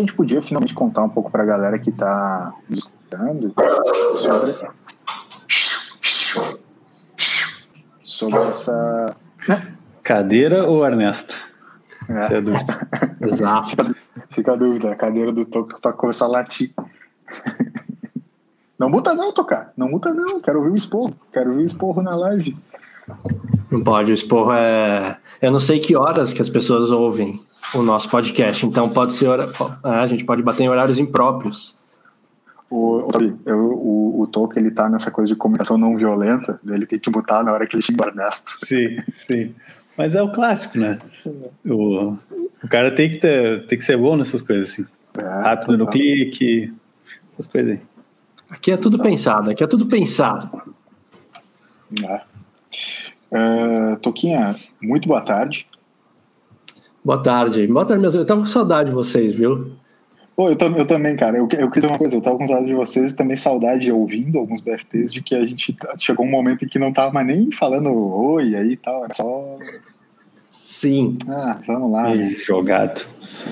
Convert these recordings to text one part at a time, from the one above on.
que a gente podia finalmente contar um pouco para a galera que está escutando sobre, sobre essa. Cadeira ou Ernesto? É. Essa é a dúvida. Exato. Fica, fica a dúvida, a cadeira do Toco para começar a latir. Não muta não, Tocar. Não muta não. Quero ouvir o esporro. Quero ouvir o esporro na live. Não pode, o esporro é. Eu não sei que horas que as pessoas ouvem o nosso podcast, então pode ser. Hora... A gente pode bater em horários impróprios. O, eu, o, o Toco, ele tá nessa coisa de comunicação não violenta, ele tem que mutar na hora que ele xinga o Ernesto. Sim, sim. Mas é o clássico, né? O, o cara tem que, ter, tem que ser bom nessas coisas, assim. É, Rápido no clique, essas coisas aí. Aqui é tudo pensado, aqui é tudo pensado. É. É, Toquinha, muito boa tarde. Boa tarde. Boa tarde, meus. Eu tava com saudade de vocês, viu? Pô, eu, eu também, cara. Eu, eu quis dizer uma coisa, eu tava com saudade de vocês e também saudade de ouvindo alguns BFTs de que a gente t- chegou um momento em que não tava mais nem falando oi aí e tal, era só. Sim. Ah, vamos lá. né? Jogado.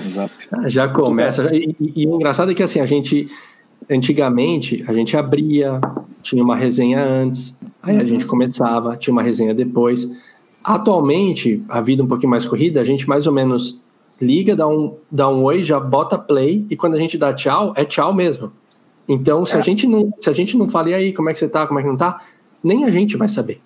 Exato. Ah, Já começa. E, e- e o engraçado é que assim, a gente. Antigamente, a gente abria, tinha uma resenha antes, aí a gente começava, tinha uma resenha depois. Atualmente, a vida um pouquinho mais corrida, a gente mais ou menos liga, dá um, dá um oi, já bota play, e quando a gente dá tchau, é tchau mesmo. Então, se, a, gente não, se a gente não fala, e aí, como é que você tá, como é que não tá, nem a gente vai saber.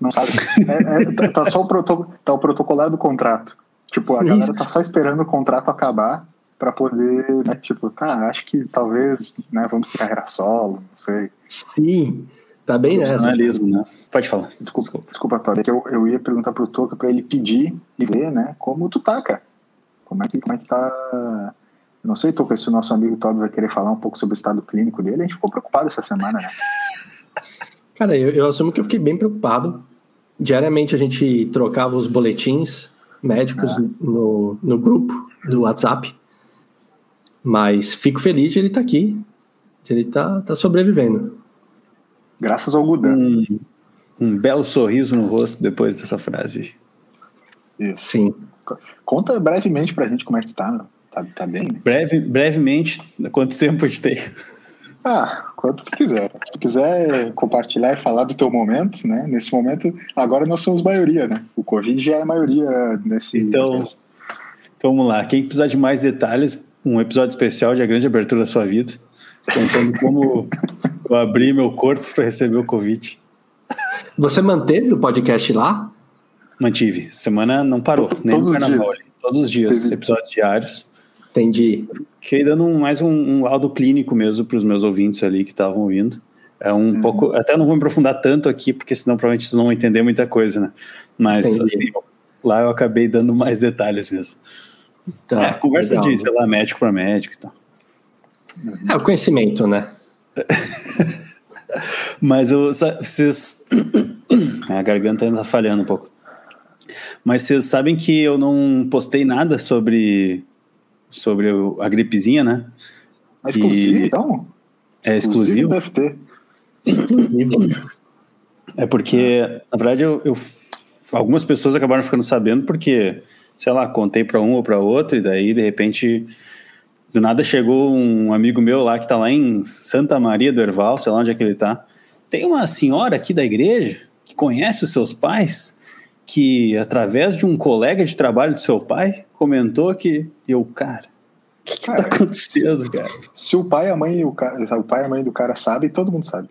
Não sabe? É- é- tá, tá só o, proto, tá o protocolar do contrato. Tipo, a galera Isso. tá só esperando o contrato acabar pra poder, né, tipo, tá, acho que talvez, né, vamos ser carreira solo, não sei. Sim, tá bem nessa. Profissionalismo, né? Pode falar. Desculpa, desculpa, Todd, é eu, eu ia perguntar pro Toca pra ele pedir e ver, né, como tu tá, cara. Como é que, como é que tá... Eu não sei, Toca, se o nosso amigo Todd vai querer falar um pouco sobre o estado clínico dele. A gente ficou preocupado essa semana, né? Cara, eu, eu assumo que eu fiquei bem preocupado. Diariamente a gente trocava os boletins médicos no, no grupo do WhatsApp. Mas fico feliz de ele estar aqui. De ele tá, tá sobrevivendo. Graças ao Gudan. Um, um belo sorriso no rosto depois dessa frase. Isso. Sim. Conta brevemente pra gente como é que tu tá, meu. Tá, tá bem, né? Breve, brevemente, quanto tempo a gente tem? Ah, quanto tu quiser. Se tu quiser compartilhar e falar do teu momento, né? Nesse momento, agora nós somos maioria, né? O Covid já é maioria nesse. Então, Então vamos lá. Quem precisar de mais detalhes, um episódio especial de A Grande Abertura da Sua Vida, contando como eu abri meu corpo para receber o Covid. Você manteve o podcast lá? Mantive. Semana não parou, Todos nem no os carnaval. dias. Todos os dias, Teve- episódios diários. Entendi. Fiquei dando um- mais um, um laudo clínico mesmo para os meus ouvintes ali que estavam ouvindo. É um pouco. Até não vou me aprofundar tanto aqui, porque senão provavelmente vocês não vão entender muita coisa, né? Mas Entendi. assim, lá eu acabei dando mais detalhes mesmo. Tá, é, conversa legal. de, sei lá, médico para médico e tal. É o conhecimento, né? Mas eu, vocês. A garganta ainda tá falhando um pouco. Mas vocês sabem que eu não postei nada sobre, sobre a gripezinha, né? É exclusivo, E- então? É exclusivo? deve ter. Exclusivo. É porque, na verdade, eu, eu- algumas pessoas acabaram ficando sabendo porque, sei lá, contei para um ou para outro, e daí, de repente, do nada chegou um amigo meu lá que tá lá em Santa Maria do Herval, sei lá onde é que ele tá. Tem uma senhora aqui da igreja que conhece os seus pais, que através de um colega de trabalho do seu pai comentou que eu, cara, o que, que tá Cara, acontecendo, cara? Se o pai, a mãe e o cara, o pai e a mãe do cara sabem, todo mundo sabe.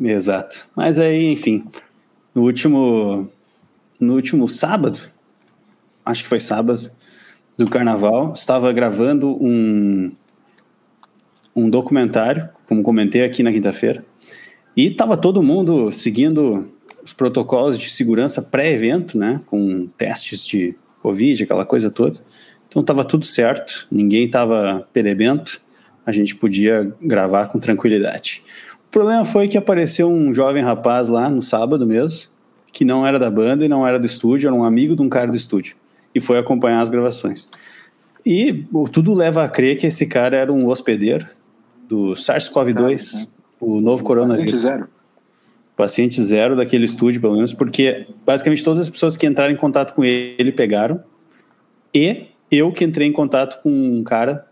Exato. Mas aí, enfim, no último no último sábado, acho que foi sábado do carnaval, estava gravando um um documentário, como comentei aqui na quinta-feira, e estava todo mundo seguindo os protocolos de segurança pré-evento, né, com testes de Covid, aquela coisa toda. Então estava tudo certo, ninguém estava perebento, a gente podia gravar com tranquilidade. O problema foi que apareceu um jovem rapaz lá no sábado mesmo, que não era da banda e não era do estúdio, era um amigo de um cara do estúdio, e foi acompanhar as gravações. E tudo leva a crer que esse cara era um hospedeiro do SARS-CoV-2, o novo Paciente coronavírus zero. paciente zero daquele estúdio, pelo menos, porque basicamente todas as pessoas que entraram em contato com ele pegaram, e eu que entrei em contato com um cara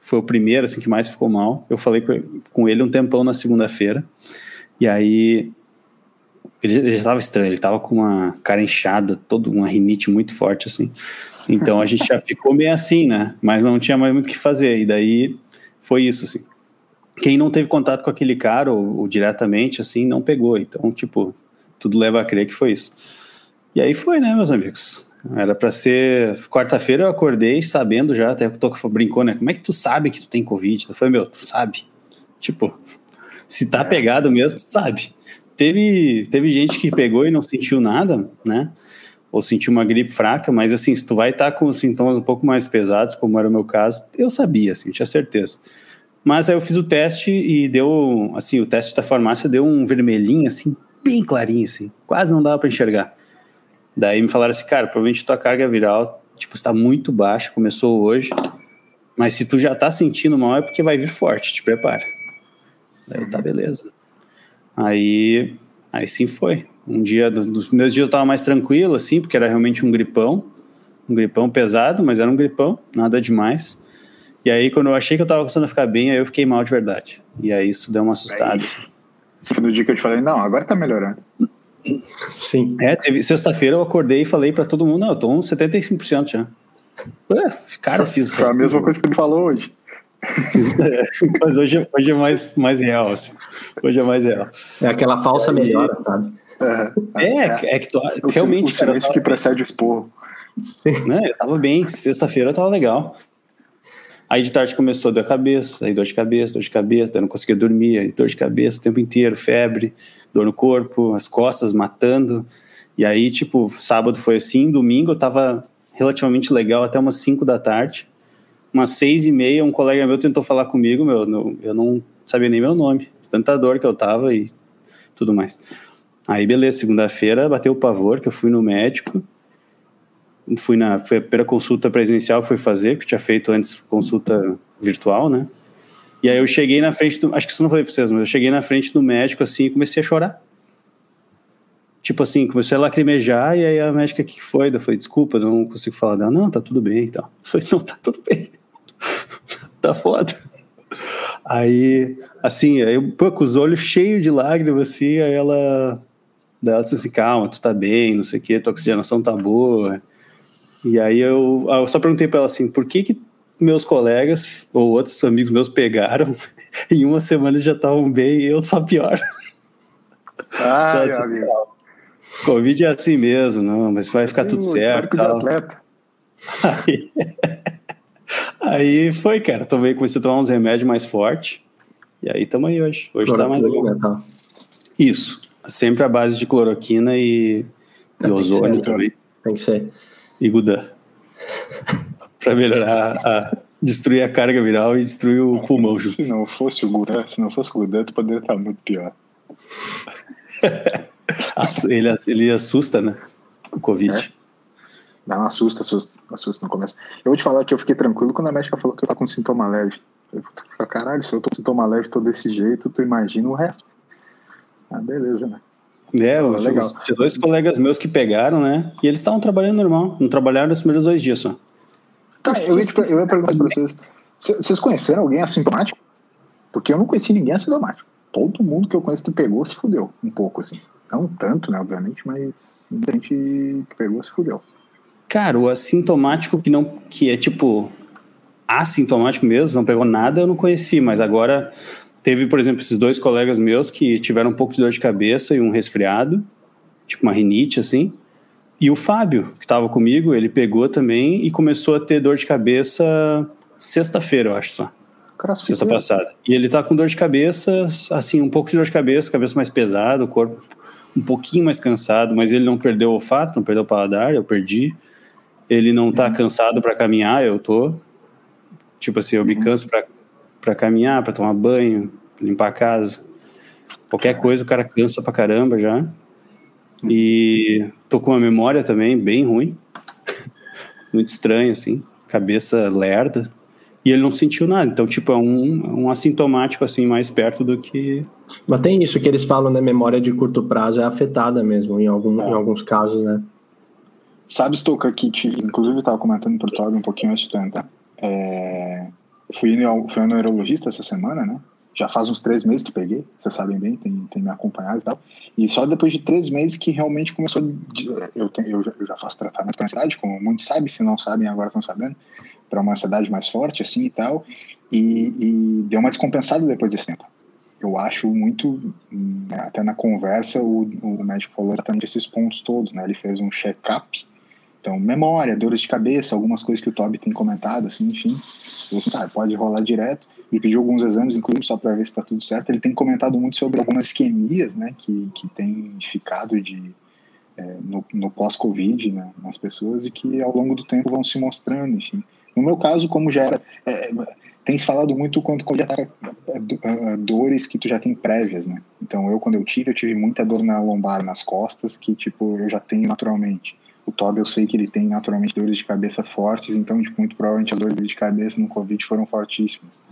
foi o primeiro assim que mais ficou mal. Eu falei com ele um tempão na segunda-feira. E aí ele, ele estava estranho, ele estava com uma cara inchada, toda uma rinite muito forte assim. Então a gente já ficou meio assim, né? Mas não tinha mais muito o que fazer. E daí foi isso assim. Quem não teve contato com aquele cara ou, ou diretamente assim não pegou. Então, tipo, tudo leva a crer que foi isso. E aí foi, né, meus amigos? Era para ser quarta-feira eu acordei sabendo já, até o Toco brincou, né? Como é que tu sabe que tu tem Covid? Eu falei, meu, tu sabe. Tipo, se tá é. pegado mesmo, tu sabe. Teve, teve gente que pegou e não sentiu nada, né? Ou sentiu uma gripe fraca, mas assim, se tu vai estar tá com sintomas um pouco mais pesados, como era o meu caso, eu sabia, assim, tinha certeza. Mas aí eu fiz o teste e deu, assim, o teste da farmácia deu um vermelhinho, assim, bem clarinho, assim, quase não dava para enxergar. Daí me falaram assim, cara, provavelmente tua carga viral, tipo, está muito baixa, começou hoje, mas se tu já tá sentindo mal é porque vai vir forte, te prepara. Daí tá beleza. Aí, aí sim foi. Um dia, nos primeiros dias eu tava mais tranquilo, assim, porque era realmente um gripão, um gripão pesado, mas era um gripão, nada demais. E aí, quando eu achei que eu tava começando a ficar bem, aí eu fiquei mal de verdade. E aí isso deu uma assustada. Assim. No dia que eu te falei, não, agora tá melhorando. Sim. É, teve sexta-feira eu acordei e falei para todo mundo, não, eu tô uns 75% já. Ué, cara, fiz. Foi a mesma coisa que ele falou hoje. É, mas hoje, hoje é mais, mais real, assim. Hoje é mais real. É aquela falsa é, melhora, sabe? É, é, é que tu, o realmente. O silêncio que precede o esporro. Sim. Né, eu tava bem, sexta-feira eu tava legal. Aí de tarde começou a dor de cabeça, aí dor de cabeça, dor de cabeça, daí não conseguia dormir, aí dor de cabeça o tempo inteiro, febre dor no corpo, as costas matando. E aí, tipo, sábado foi assim, domingo eu tava relativamente legal até umas 5 da tarde. Umas seis e meia, um colega meu tentou falar comigo, meu, eu não sabia nem meu nome, tanta dor que eu tava e tudo mais. Aí, beleza, segunda-feira bateu o pavor, que eu fui no médico, fui na foi a primeira consulta presencial que fui fazer, que eu tinha feito antes consulta virtual, né? E aí eu cheguei na frente do. Acho que isso não falei pra vocês, mas eu cheguei na frente do médico assim e comecei a chorar. Tipo assim, comecei a lacrimejar e aí a médica, o que foi? Eu falei, desculpa, eu não consigo falar dela. Não, tá tudo bem e tal. Eu falei, não, tá tudo bem. Tá foda. Aí, assim, aí eu, pô, com os olhos cheios de lágrimas, assim, aí ela. Daí ela disse assim, calma, tu tá bem, não sei o quê, tua oxigenação tá boa. E aí eu, eu só perguntei pra ela assim, por que que meus colegas ou outros amigos meus pegaram, em uma semana eles já estavam bem e eu só pior. Ah, então, assim, Covid é assim mesmo, não, mas vai ficar tudo certo. Tal. Aí, aí foi, cara. Tomei, comecei a tomar uns remédios mais fortes. E aí estamos aí hoje. Hoje está mais legal. Tá. Isso. Sempre a base de cloroquina e, e ozônio também. Tem que ser. E Gudan para melhorar, a, destruir a carga viral e destruir o pulmão junto. Se não fosse o Gudan, se não fosse o Gudan, tu poderia estar muito pior. ele, ele assusta, né? O Covid. É. Não, assusta, assusta, assusta no começo. Eu vou te falar que eu fiquei tranquilo quando a médica falou que eu tava com sintoma leve. Eu falei, caralho, se eu tô com sintoma leve todo desse jeito, tu imagina o resto. Ah, beleza, né? É, legal. Tinha dois colegas meus que pegaram, né? E eles estavam trabalhando normal. Não trabalharam nos primeiros dois dias só. Tá, eu ia, te, eu ia perguntar para vocês: vocês conheceram alguém assintomático? Porque eu não conheci ninguém assintomático. Todo mundo que eu conheço que pegou se fudeu, um pouco assim. Não tanto, né, obviamente, mas muita gente que pegou se fudeu. Cara, o assintomático que não. que é tipo. assintomático mesmo, não pegou nada, eu não conheci, mas agora teve, por exemplo, esses dois colegas meus que tiveram um pouco de dor de cabeça e um resfriado, tipo uma rinite, assim. E o Fábio, que estava comigo, ele pegou também e começou a ter dor de cabeça sexta-feira, eu acho só. Crossfit. Sexta passada. E ele tá com dor de cabeça, assim, um pouco de dor de cabeça, cabeça mais pesada, o corpo um pouquinho mais cansado, mas ele não perdeu o olfato, não perdeu o paladar, eu perdi. Ele não tá uhum. cansado para caminhar, eu tô. Tipo assim, eu me uhum. canso para caminhar, para tomar banho, limpar a casa. Qualquer coisa o cara cansa pra caramba já. E tô com uma memória também bem ruim. Muito estranha, assim. Cabeça lerda. E ele não sentiu nada. Então, tipo, é um, um assintomático, assim, mais perto do que. Mas tem isso que eles falam, né? Memória de curto prazo é afetada mesmo, em, algum, é. em alguns casos, né? Sabe, Stoker, que inclusive estava comentando por Todd um pouquinho antes de entrar. É, fui, fui ao neurologista essa semana, né? Já faz uns três meses que peguei, vocês sabem bem, tem, tem me acompanhado e tal. E só depois de três meses que realmente começou. Eu, tenho, eu, já, eu já faço tratamento para ansiedade, como muitos sabem, se não sabem, agora estão sabendo, para uma ansiedade mais forte, assim e tal. E, e deu uma descompensada depois desse tempo eu acho muito, né, até na conversa, o, o médico falou exatamente esses pontos todos, né? Ele fez um check-up então, memória, dores de cabeça, algumas coisas que o Toby tem comentado, assim, enfim. Assim, tá, pode rolar direto. Ele pediu alguns exames, inclusive, só para ver se está tudo certo. Ele tem comentado muito sobre algumas isquemias, né, que, que tem ficado de, é, no, no pós-Covid né, nas pessoas e que ao longo do tempo vão se mostrando, enfim. No meu caso, como já era. É, tem se falado muito quando, quando já tá é, dores que tu já tem prévias, né? Então, eu, quando eu tive, eu tive muita dor na lombar, nas costas, que, tipo, eu já tenho naturalmente. O Toby eu sei que ele tem naturalmente dores de cabeça fortes, então tipo, muito provavelmente as dores de cabeça no Covid foram fortíssimas.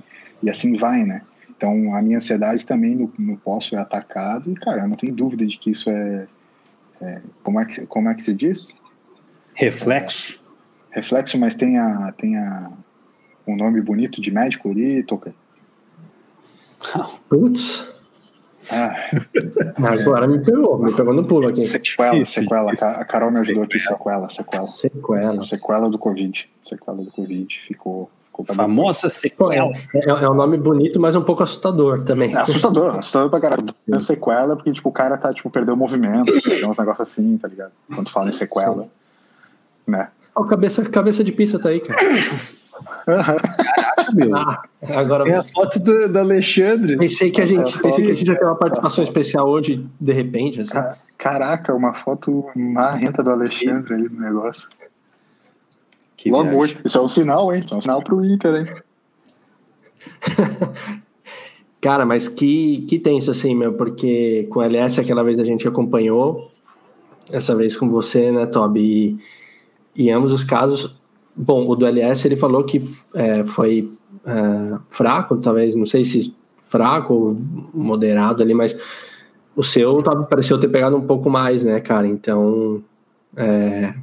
E assim vai, né? Então a minha ansiedade também no, no pós foi atacado e, cara, eu não tenho dúvida de que isso é. é como, é que, como é que se diz? Reflexo. É, reflexo, mas tem, a, tem a, um nome bonito de médico ali, Toca. Putz. Ah. Agora me pegou, me pegou no pulo aqui. Sequela, sequela. A Carol me ajudou aqui, sequela, sequela. Sequela. Sequela do Covid. Sequela do Covid. Ficou. ficou Famosa sequela. É, é, é, um nome bonito, mas um pouco assustador também. É assustador, assustador pra caralho. É sequela porque, tipo, o cara tá, tipo, perdeu o movimento, perdeu uns negócios assim, tá ligado? Quando fala em sequela. Sim. Né? Ó, oh, cabeça, cabeça de pizza tá aí, cara. Caraca, meu. Ah, agora... É a foto do, do Alexandre. Pensei que a gente, é pensei que a gente ia ter uma participação especial hoje, de repente. Assim. Caraca, uma foto marrenta do Alexandre aí no negócio. Que Logo hoje. Isso é um sinal, hein? Isso é um sinal pro Inter, hein? Cara, mas que, que tenso assim, meu, porque com o LS aquela vez a gente acompanhou, essa vez com você, né, Toby? E, e ambos os casos Bom, o do LS ele falou que é, foi é, fraco, talvez, não sei se fraco ou moderado ali, mas o seu tava, pareceu ter pegado um pouco mais, né, cara? Então, é,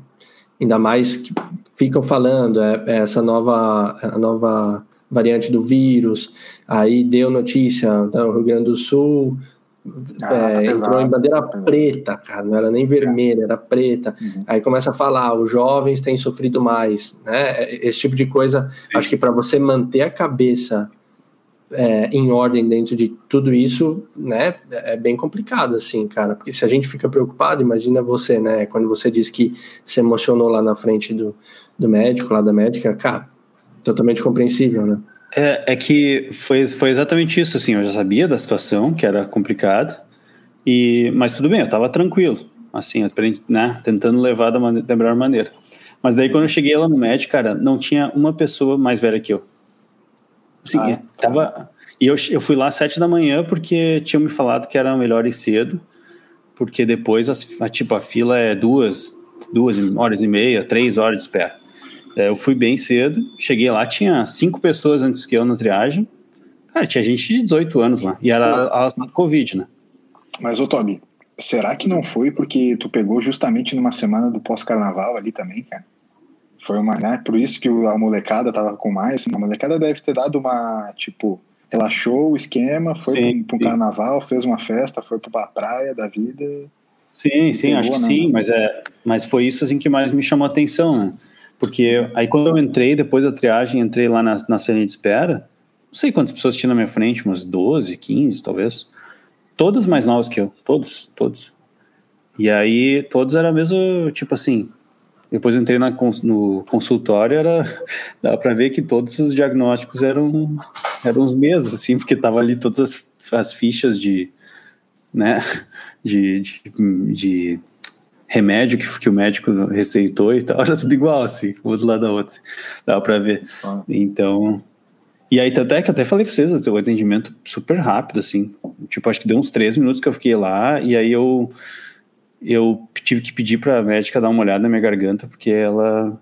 ainda mais que ficam falando é, é essa nova, a nova variante do vírus, aí deu notícia tá, Rio Grande do Sul, ah, é, tá entrou em bandeira tá preta, cara, não era nem vermelha, era preta. Uhum. Aí começa a falar, os jovens têm sofrido mais, né? Esse tipo de coisa. Sim. Acho que para você manter a cabeça é, em ordem dentro de tudo isso, né, é bem complicado, assim, cara. Porque se a gente fica preocupado, imagina você, né? Quando você diz que se emocionou lá na frente do, do médico, lá da médica, cara, totalmente compreensível, né? É, é que foi, foi exatamente isso, assim, eu já sabia da situação, que era complicado, e, mas tudo bem, eu estava tranquilo, assim, né, tentando levar da, da melhor maneira. Mas daí quando eu cheguei lá no médico, cara, não tinha uma pessoa mais velha que eu. Assim, ah, tava, e eu, eu fui lá às sete da manhã porque tinham me falado que era melhor ir cedo, porque depois, a, a, tipo, a fila é duas, duas horas e meia, três horas de espera. É, eu fui bem cedo, cheguei lá, tinha cinco pessoas antes que eu na triagem. Cara, tinha gente de 18 anos lá. E era a Covid, né? Mas, ô Toby, será que não foi porque tu pegou justamente numa semana do pós-carnaval ali também, cara? Foi uma, né? Por isso que a molecada tava com mais. A molecada deve ter dado uma, tipo, relaxou o esquema, foi sim, pro, pro carnaval, fez uma festa, foi pra praia da vida. Sim, sim, pegou, acho que né? sim, mas, é, mas foi isso assim que mais me chamou a atenção, né? Porque aí quando eu entrei, depois da triagem, entrei lá na, na cena de espera, não sei quantas pessoas tinha na minha frente, umas 12, 15 talvez. Todas mais novas que eu, todos, todos. E aí todos era mesmo, tipo assim, depois eu entrei na, no consultório, era, dava para ver que todos os diagnósticos eram, eram os mesmos, assim, porque tava ali todas as, as fichas de, né, de, de, de remédio que, que o médico receitou e tal, era tudo igual, assim, um do lado da outra. Dá pra ver. Ah. Então. E aí, até que até falei pra vocês, o atendimento super rápido, assim. Tipo, acho que deu uns três minutos que eu fiquei lá, e aí eu. Eu tive que pedir pra médica dar uma olhada na minha garganta, porque ela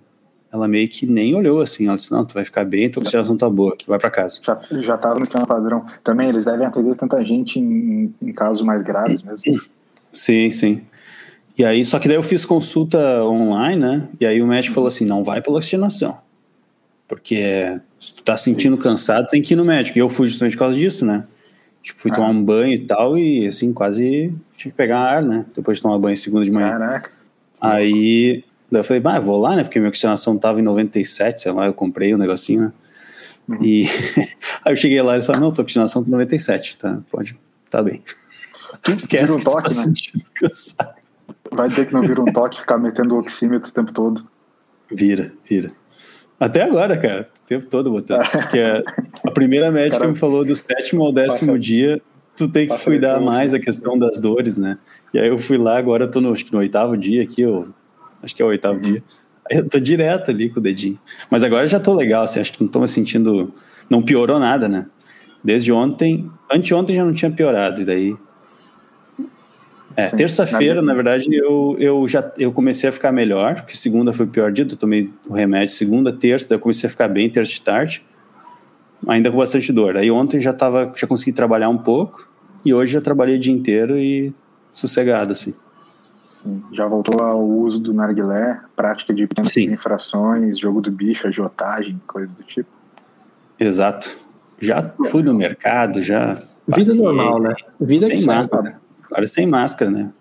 ela meio que nem olhou assim. Ela disse: Não, tu vai ficar bem, tua situação tá boa, vai para casa. Já, já tava no esquema padrão. Também eles devem atender tanta gente em, em casos mais graves mesmo. Sim, sim. E aí, só que daí eu fiz consulta online, né? E aí o médico falou assim: não vai pela oxigenação. Porque se tu tá sentindo cansado, tem que ir no médico. E eu fui justamente por causa disso, né? Tipo, fui ah. tomar um banho e tal, e assim, quase tive que pegar ar, né? Depois de tomar banho segunda de manhã. Caraca. Aí Daí eu falei, bah, vou lá, né? Porque minha oxigenação tava em 97, sei lá, eu comprei o um negocinho, né? Uhum. E aí eu cheguei lá e falei, não, tua oxigenação tá 97, tá? Pode, tá bem. Esquece um toque, tá né? Vai ter que não vira um toque ficar metendo o oxímetro o tempo todo. Vira, vira. Até agora, cara, o tempo todo botando. Porque a, a primeira médica cara, me falou do sétimo ao décimo passa, dia, tu tem que cuidar mais a questão das dores, né? E aí eu fui lá, agora eu tô no, acho que no oitavo dia aqui, eu acho que é o oitavo dia. Aí eu tô direto ali com o dedinho. Mas agora já tô legal, assim, acho que não tô me sentindo. Não piorou nada, né? Desde ontem, anteontem já não tinha piorado, e daí. É, terça-feira, na verdade, eu, eu já eu comecei a ficar melhor, porque segunda foi o pior dia, eu tomei o remédio segunda, terça, daí eu comecei a ficar bem terça de tarde, ainda com bastante dor. Aí ontem já tava, já consegui trabalhar um pouco, e hoje já trabalhei o dia inteiro e sossegado, assim. Sim, já voltou ao uso do narguilé, prática de pequenas infrações, jogo do bicho, agiotagem, coisa do tipo. Exato. Já fui no mercado, já. Vida normal, né? Vida sem máscara. Agora sem máscara, né?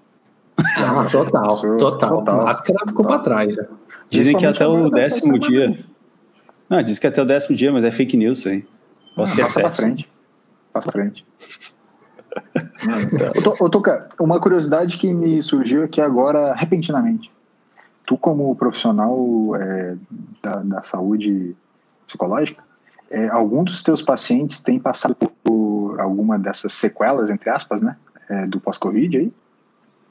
Ah, total, total, total. Máscara ficou para trás já. Dizem que até o décimo dia. Não, diz que até o décimo dia, mas é fake news isso aí. Posso ah, que é passa pra frente. Passa pra frente. Ô, Toca, uma curiosidade que me surgiu aqui agora, repentinamente. Tu, como profissional é, da, da, saúde psicológica, é, algum dos teus pacientes tem passado por, por, alguma dessas sequelas, entre aspas, né? É, do pós-Covid aí?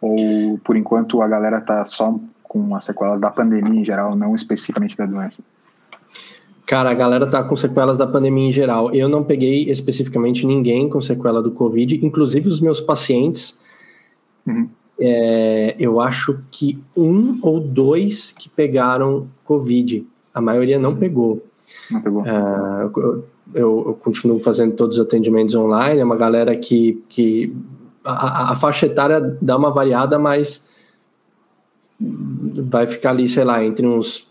Ou, por enquanto, a galera tá só com as sequelas da pandemia em geral, não especificamente da doença? Cara, a galera tá com sequelas da pandemia em geral. Eu não peguei especificamente ninguém com sequela do Covid, inclusive os meus pacientes. Uhum. É, eu acho que um ou dois que pegaram Covid. A maioria não pegou. Não pegou. É, eu, eu, continuo fazendo todos os atendimentos online. É uma galera que, que a, a faixa etária dá uma variada, mas vai ficar ali, sei lá, entre uns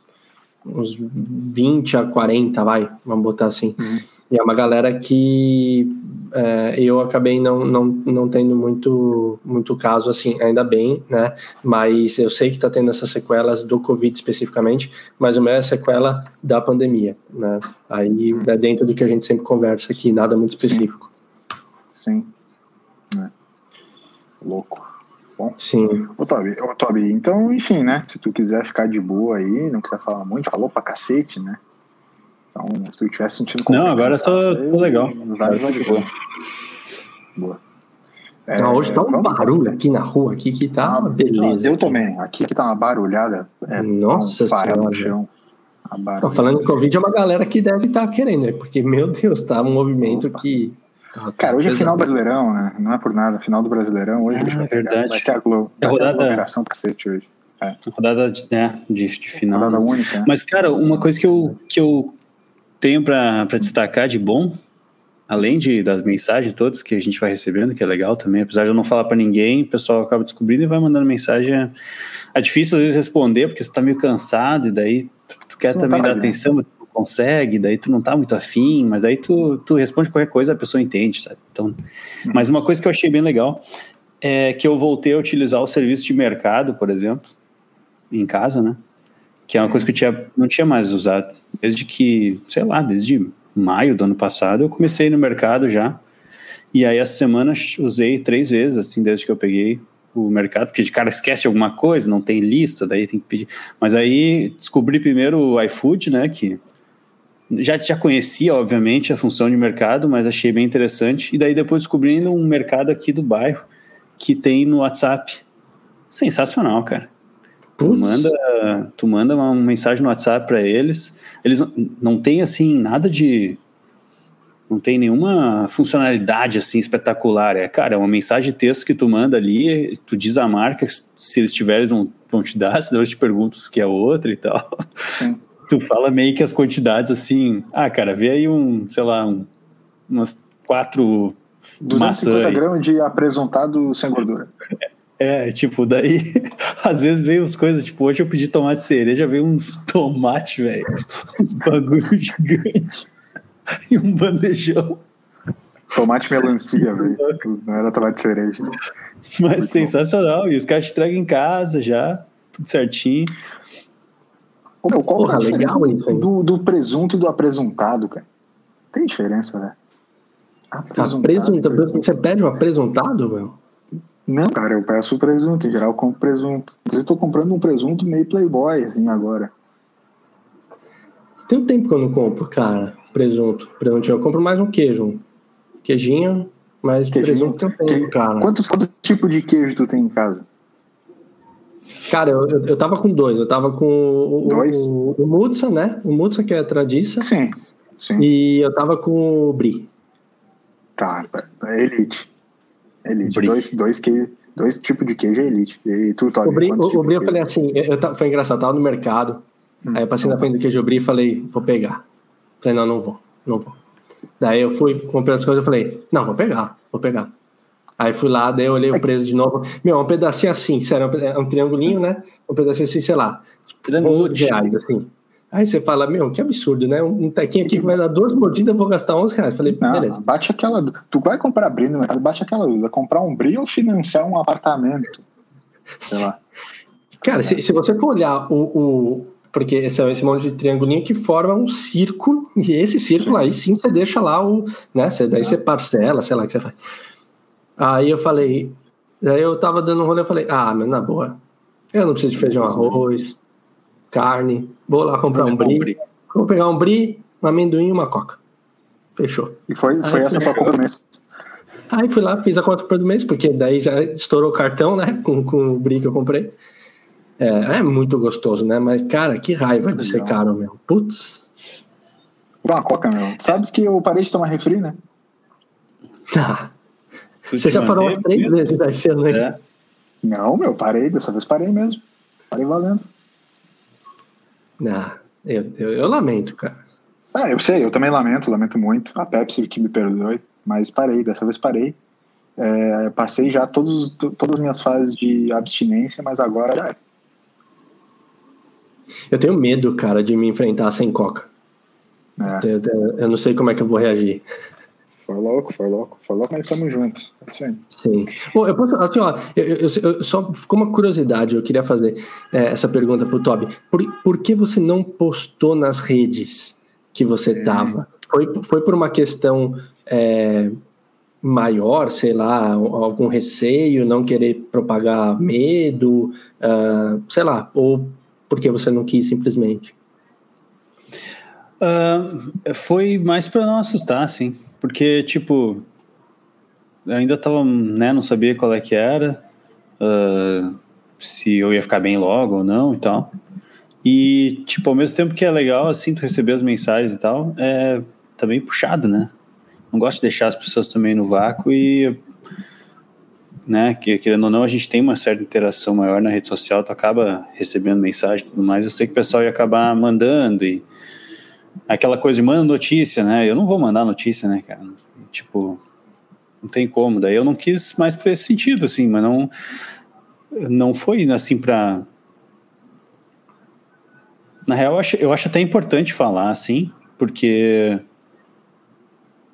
uns 20 a 40, vai, vamos botar assim. Uhum. E é uma galera que é, eu acabei não, não, não tendo muito, muito caso assim, ainda bem, né? Mas eu sei que está tendo essas sequelas do Covid especificamente, mas o meu é sequela da pandemia, né? Aí é dentro do que a gente sempre conversa aqui, nada muito específico. Sim. Sim. Louco bom? Sim. Ô, Toby, ô, Toby, então, enfim, né? Se tu quiser ficar de boa aí, não quiser falar muito, falou pra cacete, né? Então, se tu estiver sentindo Não, agora eu tô, tô legal. Vai, vai de boa. Boa. É, não, hoje tá um barulho aqui na rua, aqui que tá ah, uma beleza. Eu também, aqui que tá uma barulhada. É, Nossa um Senhora. No chão. falando em Covid, é uma galera que deve estar tá querendo, né? Porque, meu Deus, tá um movimento Opa. que Cara, hoje é final do Brasileirão, né? Não é por nada, final do Brasileirão hoje. Ah, é verdade. Vai ter a, Globo, é rodada, operação cacete hoje. É. Rodada de, né, de, de final. Rodada única. Né? Mas, cara, uma coisa que eu, que eu tenho para destacar de bom, além de, das mensagens todas que a gente vai recebendo, que é legal também, apesar de eu não falar para ninguém, o pessoal acaba descobrindo e vai mandando mensagem. É, é difícil às vezes responder, porque você tá meio cansado, e daí tu, tu quer não também tá dar atenção, mas consegue, daí tu não tá muito afim, mas aí tu, tu responde qualquer coisa, a pessoa entende, sabe? Então, mas uma coisa que eu achei bem legal é que eu voltei a utilizar o serviço de mercado, por exemplo, em casa, né? Que é uma coisa que eu tinha, não tinha mais usado. Desde que, sei lá, desde maio do ano passado, eu comecei no mercado já. E aí, essa semana, usei três vezes, assim, desde que eu peguei o mercado, porque de cara esquece alguma coisa, não tem lista, daí tem que pedir. Mas aí descobri primeiro o iFood, né? Que já, já conhecia, obviamente, a função de mercado, mas achei bem interessante. E daí depois descobrindo um mercado aqui do bairro que tem no WhatsApp. Sensacional, cara. Tu manda, tu manda uma mensagem no WhatsApp para eles. Eles não, não tem assim nada de não tem nenhuma funcionalidade assim espetacular. É, cara, é uma mensagem de texto que tu manda ali, tu diz a marca, se eles tiverem vão, vão te dar, se eles te perguntam se é outra e tal. Sim tu fala meio que as quantidades assim. Ah, cara, vê aí um, sei lá, um, umas quatro 250 maçã gramas de apresentado sem gordura. É, tipo, daí Às vezes veio as coisas, tipo, hoje eu pedi tomate cereja, veio uns tomates, velho. Uns bagulho gigante. E um bandejão. Tomate melancia, velho. Não era tomate cereja. Mas Muito sensacional. Bom. E os caras te entregam em casa já, tudo certinho. Meu, qual Porra, é a legal do, do presunto e do apresuntado, cara? Tem diferença, né? Apresuntado. Você pede um apresuntado, meu? Não, cara, eu peço presunto. Em geral, eu compro presunto. Eu estou comprando um presunto meio playboy, assim, agora. Tem um tempo que eu não compro, cara, presunto. presunto. Eu compro mais um queijo. Queijinho, mas queijinho, presunto tem um que... cara. Quantos, quantos tipos de queijo tu tem em casa? Cara, eu, eu, eu tava com dois. Eu tava com o, dois? o, o Mutsa, né? O Mutsa, que é a tradiça. Sim, sim. E eu tava com o Brie. Tá, é elite. Elite. Dois, dois, queijo, dois tipos de queijo é elite. E tu, Todd, o Brie, o, Brie eu falei assim, eu, eu, foi engraçado, eu tava no mercado, hum, aí eu passei na frente do queijo Brie e falei, vou pegar. Falei, não, não vou, não vou. Daí eu fui, comprei as coisas e falei, não, vou pegar, vou pegar. Aí fui lá, daí eu olhei o é preço de novo. Meu, um pedacinho assim, sério, é um triangulinho, né? Um pedacinho assim, sei lá, 11 reais, assim. Aí você fala, meu, que absurdo, né? Um tequinho aqui que vai dar duas mordidas, eu vou gastar 11 reais. Falei, não, beleza. Bate aquela. Tu vai comprar brie no mercado, bate aquela dúvida. Comprar um brie ou financiar um apartamento? Sei lá. Cara, se, se você for olhar o, o, porque esse é esse monte de triangulinho que forma um círculo, e esse círculo aí sim você deixa lá o, né, você, daí você parcela, sei lá o que você faz. Aí eu falei, daí eu tava dando um rolê, eu falei, ah, mas na boa, eu não preciso de feijão arroz, carne, vou lá comprar um brie, vou pegar um brie, um amendoim e uma coca. Fechou. E foi, foi essa pra compra mês. Aí fui lá, fiz a conta do mês, porque daí já estourou o cartão, né, com, com o brie que eu comprei. É, é muito gostoso, né? Mas, cara, que raiva de ser caro, meu. Putz. Uma coca, meu. Sabes que eu parei de tomar refri, né? Tá. Você já parou umas três vezes esse ano aí? É. Não, meu, parei. Dessa vez parei mesmo. Parei valendo. Ah, eu, eu, eu, lamento, cara. Ah, eu sei, eu também lamento, lamento muito. A Pepsi que me perdoe, mas parei, dessa vez parei. É, passei já todos, todas as minhas fases de abstinência, mas agora já é. Eu tenho medo, cara, de me enfrentar sem coca. É. Eu, eu, eu, não sei como é que eu vou reagir. Foi louco, foi louco, foi louco, mas estamos juntos. É isso aí. Sim. Bom, eu posso, assim, ó, eu, eu, eu só ficou uma curiosidade, eu queria fazer é, essa pergunta pro Toby. Por, por que você não postou nas redes que você é. tava? Foi, foi por uma questão é, maior, sei lá, algum receio, não querer propagar medo, uh, sei lá, ou porque você não quis simplesmente? Uh, foi mais para não assustar, assim. Porque, tipo, ainda tava, né, não sabia qual é que era, uh, se eu ia ficar bem logo ou não e tal. E, tipo, ao mesmo tempo que é legal, assim, tu receber as mensagens e tal, é também tá puxado, né? Não gosto de deixar as pessoas também no vácuo e, né, que querendo ou não, a gente tem uma certa interação maior na rede social, tu acaba recebendo mensagem e tudo mais. Eu sei que o pessoal ia acabar mandando e aquela coisa de manda notícia, né? Eu não vou mandar notícia, né, cara? Tipo, não tem como. Daí eu não quis mais para esse sentido, assim, mas não não foi assim para na real eu acho, eu acho até importante falar assim, porque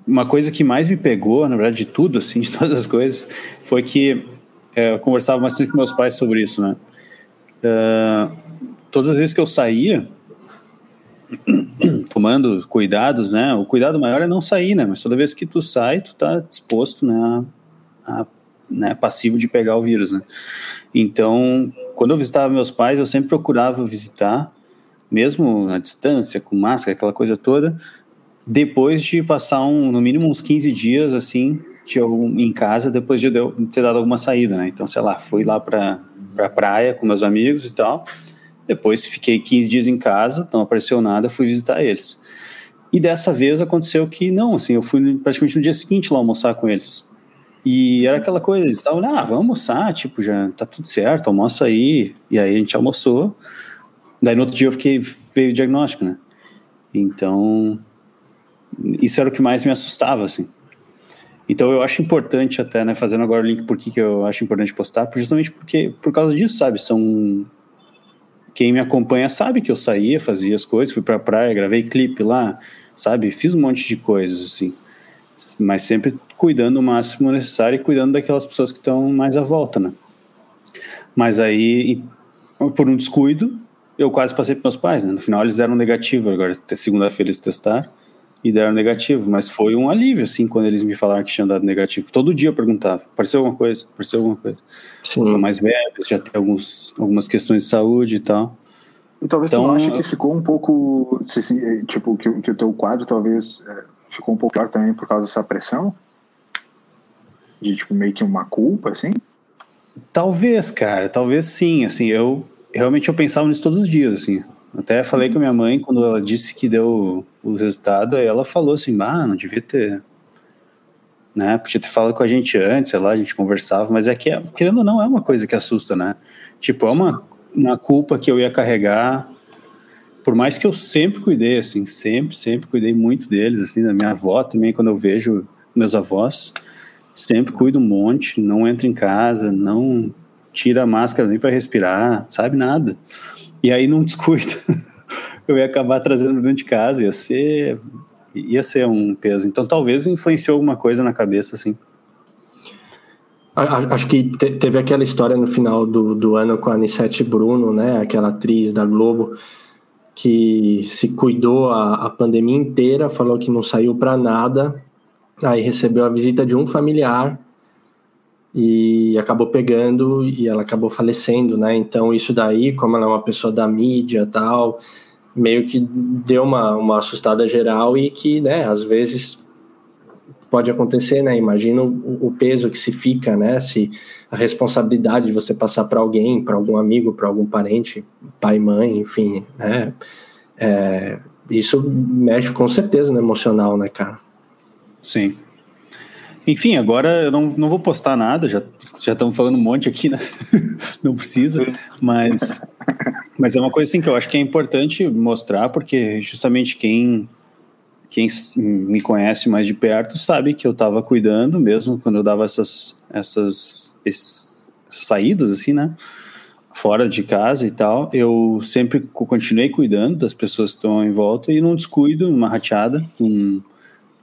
uma coisa que mais me pegou, na verdade, de tudo, assim, de todas as coisas, foi que é, eu conversava bastante com meus pais sobre isso, né? Uh, todas as vezes que eu saía, tomando cuidados, né? O cuidado maior é não sair, né? Mas toda vez que tu sai, tu tá disposto, né? A, a né, passivo de pegar o vírus, né? Então, quando eu visitava meus pais, eu sempre procurava visitar, mesmo na distância, com máscara, aquela coisa toda, depois de passar um, no mínimo uns 15 dias, assim, de algum, em casa, depois de eu ter dado alguma saída, né? Então, sei lá, fui lá para pra praia com meus amigos e tal, depois fiquei 15 dias em casa, não apareceu nada, fui visitar eles. E dessa vez aconteceu que não, assim, eu fui praticamente no dia seguinte lá almoçar com eles. E era aquela coisa, eles estavam, ah, vamos almoçar, tipo, já tá tudo certo, almoça aí. E aí a gente almoçou. Daí no outro dia eu fiquei, veio o diagnóstico, né? Então, isso era o que mais me assustava, assim. Então eu acho importante até, né, fazendo agora o link por que eu acho importante postar, justamente porque por causa disso, sabe, são quem me acompanha sabe que eu saía, fazia as coisas, fui pra praia, gravei clipe lá, sabe, fiz um monte de coisas assim. Mas sempre cuidando o máximo necessário e cuidando daquelas pessoas que estão mais à volta, né? Mas aí, por um descuido, eu quase passei para meus pais, né? No final eles deram negativo, agora segunda-feira eles testaram e deram negativo, mas foi um alívio, assim, quando eles me falaram que tinham dado negativo. Todo dia eu perguntava, apareceu alguma coisa, apareceu alguma coisa. Sim. São mais velhos, já tem alguns, algumas questões de saúde e tal. E talvez então, tu ache que ficou um pouco, tipo, que, que o teu quadro talvez é, ficou um pouco pior também por causa dessa pressão? De, tipo, meio que uma culpa, assim? Talvez, cara, talvez sim, assim, eu realmente eu pensava nisso todos os dias, assim, até falei com a minha mãe quando ela disse que deu o resultado, aí ela falou assim, ah, não devia ter, né, podia ter falado com a gente antes, sei lá, a gente conversava, mas é que, querendo ou não, é uma coisa que assusta, né, tipo, é uma, uma culpa que eu ia carregar, por mais que eu sempre cuidei, assim, sempre, sempre cuidei muito deles, assim, da minha avó também, quando eu vejo meus avós, sempre cuido um monte, não entro em casa, não tira a máscara nem para respirar, sabe, nada. E aí não descuida. eu ia acabar trazendo dentro de casa, ia ser ia ser um peso. Então talvez influenciou alguma coisa na cabeça, assim. Acho que teve aquela história no final do, do ano com a Anissete Bruno, né? Aquela atriz da Globo que se cuidou a, a pandemia inteira, falou que não saiu para nada, aí recebeu a visita de um familiar e acabou pegando e ela acabou falecendo, né? Então isso daí, como ela é uma pessoa da mídia tal, meio que deu uma, uma assustada geral e que, né, às vezes pode acontecer, né? Imagina o, o peso que se fica, né? Se a responsabilidade de você passar para alguém, para algum amigo, para algum parente, pai, mãe, enfim, né? É, isso mexe com certeza no emocional, né, cara? Sim. Enfim, agora eu não, não vou postar nada, já já estamos falando um monte aqui, né? não precisa, mas, mas é uma coisa assim que eu acho que é importante mostrar, porque justamente quem, quem me conhece mais de perto sabe que eu estava cuidando mesmo quando eu dava essas, essas, essas saídas, assim, né? Fora de casa e tal, eu sempre continuei cuidando das pessoas que estão em volta e não descuido, uma rateada, um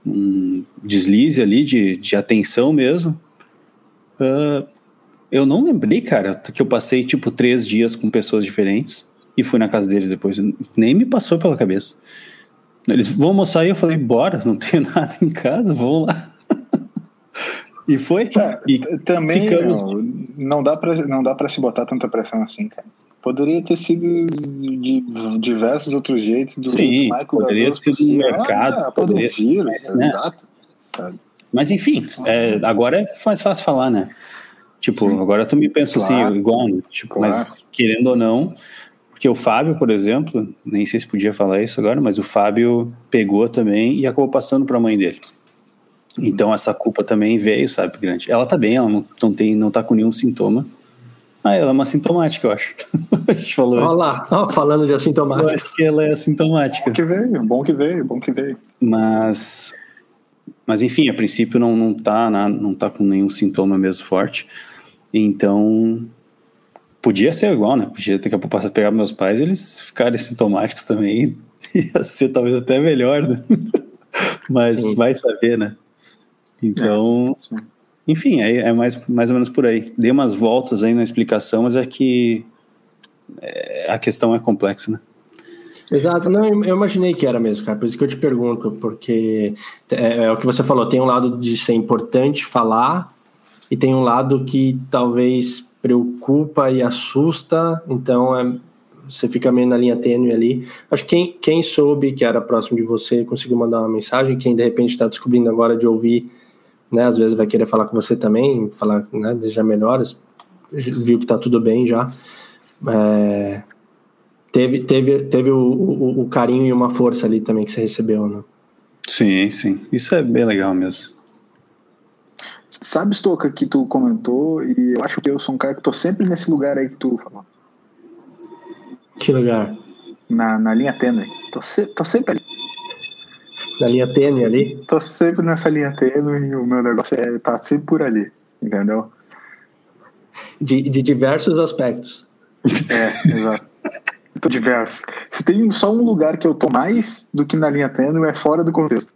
um deslize ali de, de atenção mesmo. Uh, eu não lembrei, cara, que eu passei tipo três dias com pessoas diferentes e fui na casa deles depois. Nem me passou pela cabeça. Eles vão almoçar e eu falei, bora, não tenho nada em casa, vamos lá. e foi. É, e também ficamos... não, não dá para se botar tanta pressão assim, cara. Poderia ter sido de diversos outros jeitos do Sim, Michael poderia ter sido no mercado, ah, poderia ser vírus, mais, né? Exato, sabe? Mas enfim, é, agora é mais fácil falar, né? Tipo, Sim. agora tu me pensa assim, claro. assim, igual, né? tipo, claro. mas querendo ou não, porque o Fábio, por exemplo, nem sei se podia falar isso agora, mas o Fábio pegou também e acabou passando para a mãe dele. Então essa culpa também veio, sabe, grande. Ela tá bem, ela não, não tem, não tá com nenhum sintoma, ah, ela é uma assintomática, eu acho. a gente falou Olha lá, oh, falando de assintomática. Eu acho que ela é assintomática. Bom que veio, bom que veio, bom que veio. Mas, mas enfim, a princípio não, não, tá, não tá com nenhum sintoma mesmo forte. Então, podia ser igual, né? Podia daqui a pouco pegar meus pais eles ficarem sintomáticos também. Ia ser talvez até melhor, né? Mas Sim. vai saber, né? Então. É, enfim, é, é, mais, mais ou menos por aí. Dei umas voltas aí na explicação, mas é que é, a questão é complexa, né? Exato, não, eu imaginei que era mesmo, cara, por isso que eu te pergunto, porque é, é, o que você falou, tem um lado de ser importante falar e tem um lado que talvez preocupa e assusta, então é, você fica meio na linha tênue ali. Acho que quem, quem soube que era próximo de você conseguiu mandar uma mensagem, quem de repente está descobrindo agora de ouvir né? Às vezes vai querer falar com você também, falar, né, desejar melhores, viu que tá tudo bem já. É, teve teve, teve o, o, o, carinho e uma força ali também que você recebeu, né? Sim, sim. Isso é bem legal mesmo. Sabe, Stoka, que tu comentou, e eu acho que eu sou um cara que tô sempre nesse lugar aí que tu falou. Que lugar? Na, na linha tênue. Tô, se, tô sempre ali. Na linha tênue ali? Tô sempre nessa linha tênue e o meu negócio é tá sempre por ali, entendeu? De, de diversos aspectos. É, exato. Tô diverso. Se tem só um lugar que eu tô mais do que na linha tênue, é fora do contexto.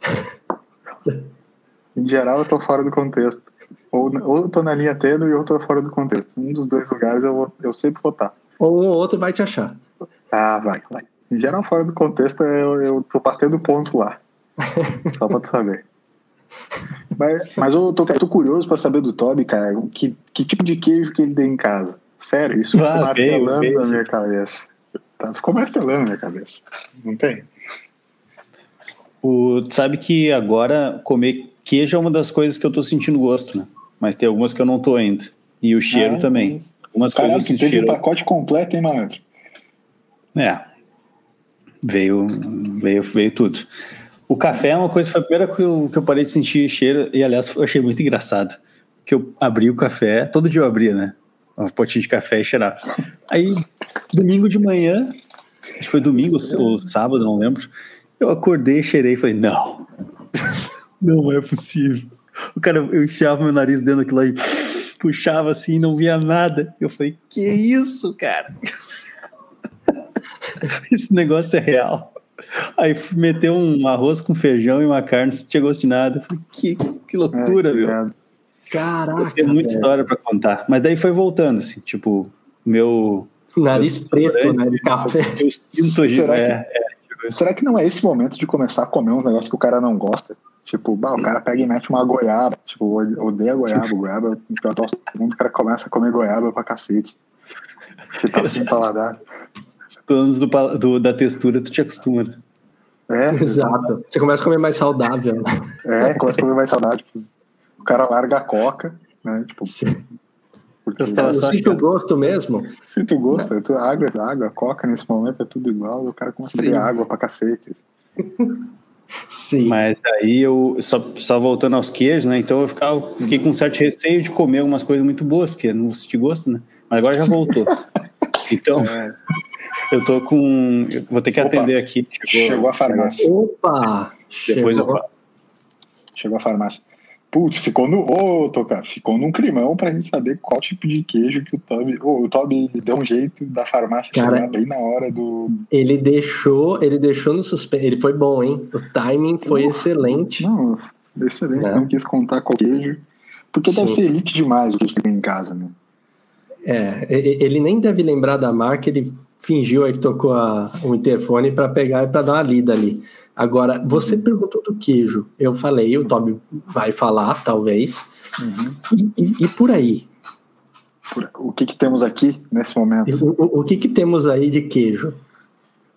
em geral, eu tô fora do contexto. Ou, ou eu tô na linha tênue ou eu tô fora do contexto. Um dos dois lugares eu, vou, eu sempre vou estar. Ou um ou outro vai te achar. Ah, vai, vai. Geral, fora do contexto, eu, eu tô batendo ponto lá. Só pra tu saber. Mas, mas eu tô, tô curioso pra saber do Toby, cara, que, que tipo de queijo que ele tem em casa. Sério, isso ficou Ah, martelando veio, veio, na minha cabeça. Tá, ficou martelando na minha cabeça. Não tem? O, tu sabe que agora comer queijo é uma das coisas que eu tô sentindo gosto, né? Mas tem algumas que eu não tô ainda. E o cheiro Ah, também. Algumas Caralho, coisas tu eu teve senti um cheiro. pacote completo, hein, malandro? É. Veio, veio, veio tudo. O café é uma coisa, foi a primeira que eu, que eu parei de sentir cheiro, e aliás, eu achei muito engraçado. Que eu abri o café, todo dia eu abria, né? Um potinho de café e cheirava. Aí, domingo de manhã, acho que foi domingo ou, sábado, não lembro. Eu acordei, cheirei e falei, não, não é possível. O cara, eu enfiava meu nariz dentro daquilo aí, puxava assim, não via nada. Eu falei, que isso, cara? Esse negócio é real. Aí fui meter um arroz com feijão e uma carne, não tinha gosto de nada. Eu falei, que, que loucura, É, que meu. merda. Caraca. Tem muita velho. história pra contar. Mas daí foi voltando, assim, tipo, meu. Nariz preto, né? De café. Eu sinto. Será é, que- é, tipo, Será que não é esse momento de começar a comer uns negócios que o cara não gosta? Tipo, bah, o cara pega e mete uma goiaba. Tipo, odeia goiaba. Goiaba, é o pior troço do mundo, o cara começa a comer goiaba pra cacete. Que tá sem paladar. Pelo menos do, do- da textura, tu te acostuma. né? É, Exato. Você começa a comer mais saudável. né? é, começa a comer mais saudade. Tipo, o cara larga a coca, né? Tipo, Sim. porque Eu só sinto o gosto mesmo. se tu gosta, tu, água, água, coca nesse momento é tudo igual, o cara começa a Sim. beber água pra cacete. Sim. Mas aí eu, só, só voltando aos queijos, né? Então eu ficava, fiquei com um certo receio de comer algumas coisas muito boas, porque eu não senti gosto, né? Mas agora já voltou. Então, É, eu tô com. eu vou ter que Opa, atender aqui. chegou a farmácia. Opa! Depois eu chegou. falo. Chegou a farmácia. Putz, ficou no. Ô, Toca, ficou num climão pra gente saber qual tipo de queijo que o Toby. Ô, o Toby deu um jeito da farmácia Cara, chegar bem na hora do. Ele deixou, ele deixou no suspense. Ele foi bom, hein? O timing foi Uh, excelente. Não, excelente, É. não quis contar qual queijo. Porque deve Sim. ser elite demais o queijo que tem em casa, né? É, ele nem deve lembrar da marca, ele fingiu aí que tocou a- o interfone para pegar e para dar uma lida ali. Agora, você perguntou do queijo. Eu falei, o Toby vai falar, talvez. E, e- e por aí? Por- O que, que temos aqui nesse momento? O, o- que, que temos aí de queijo?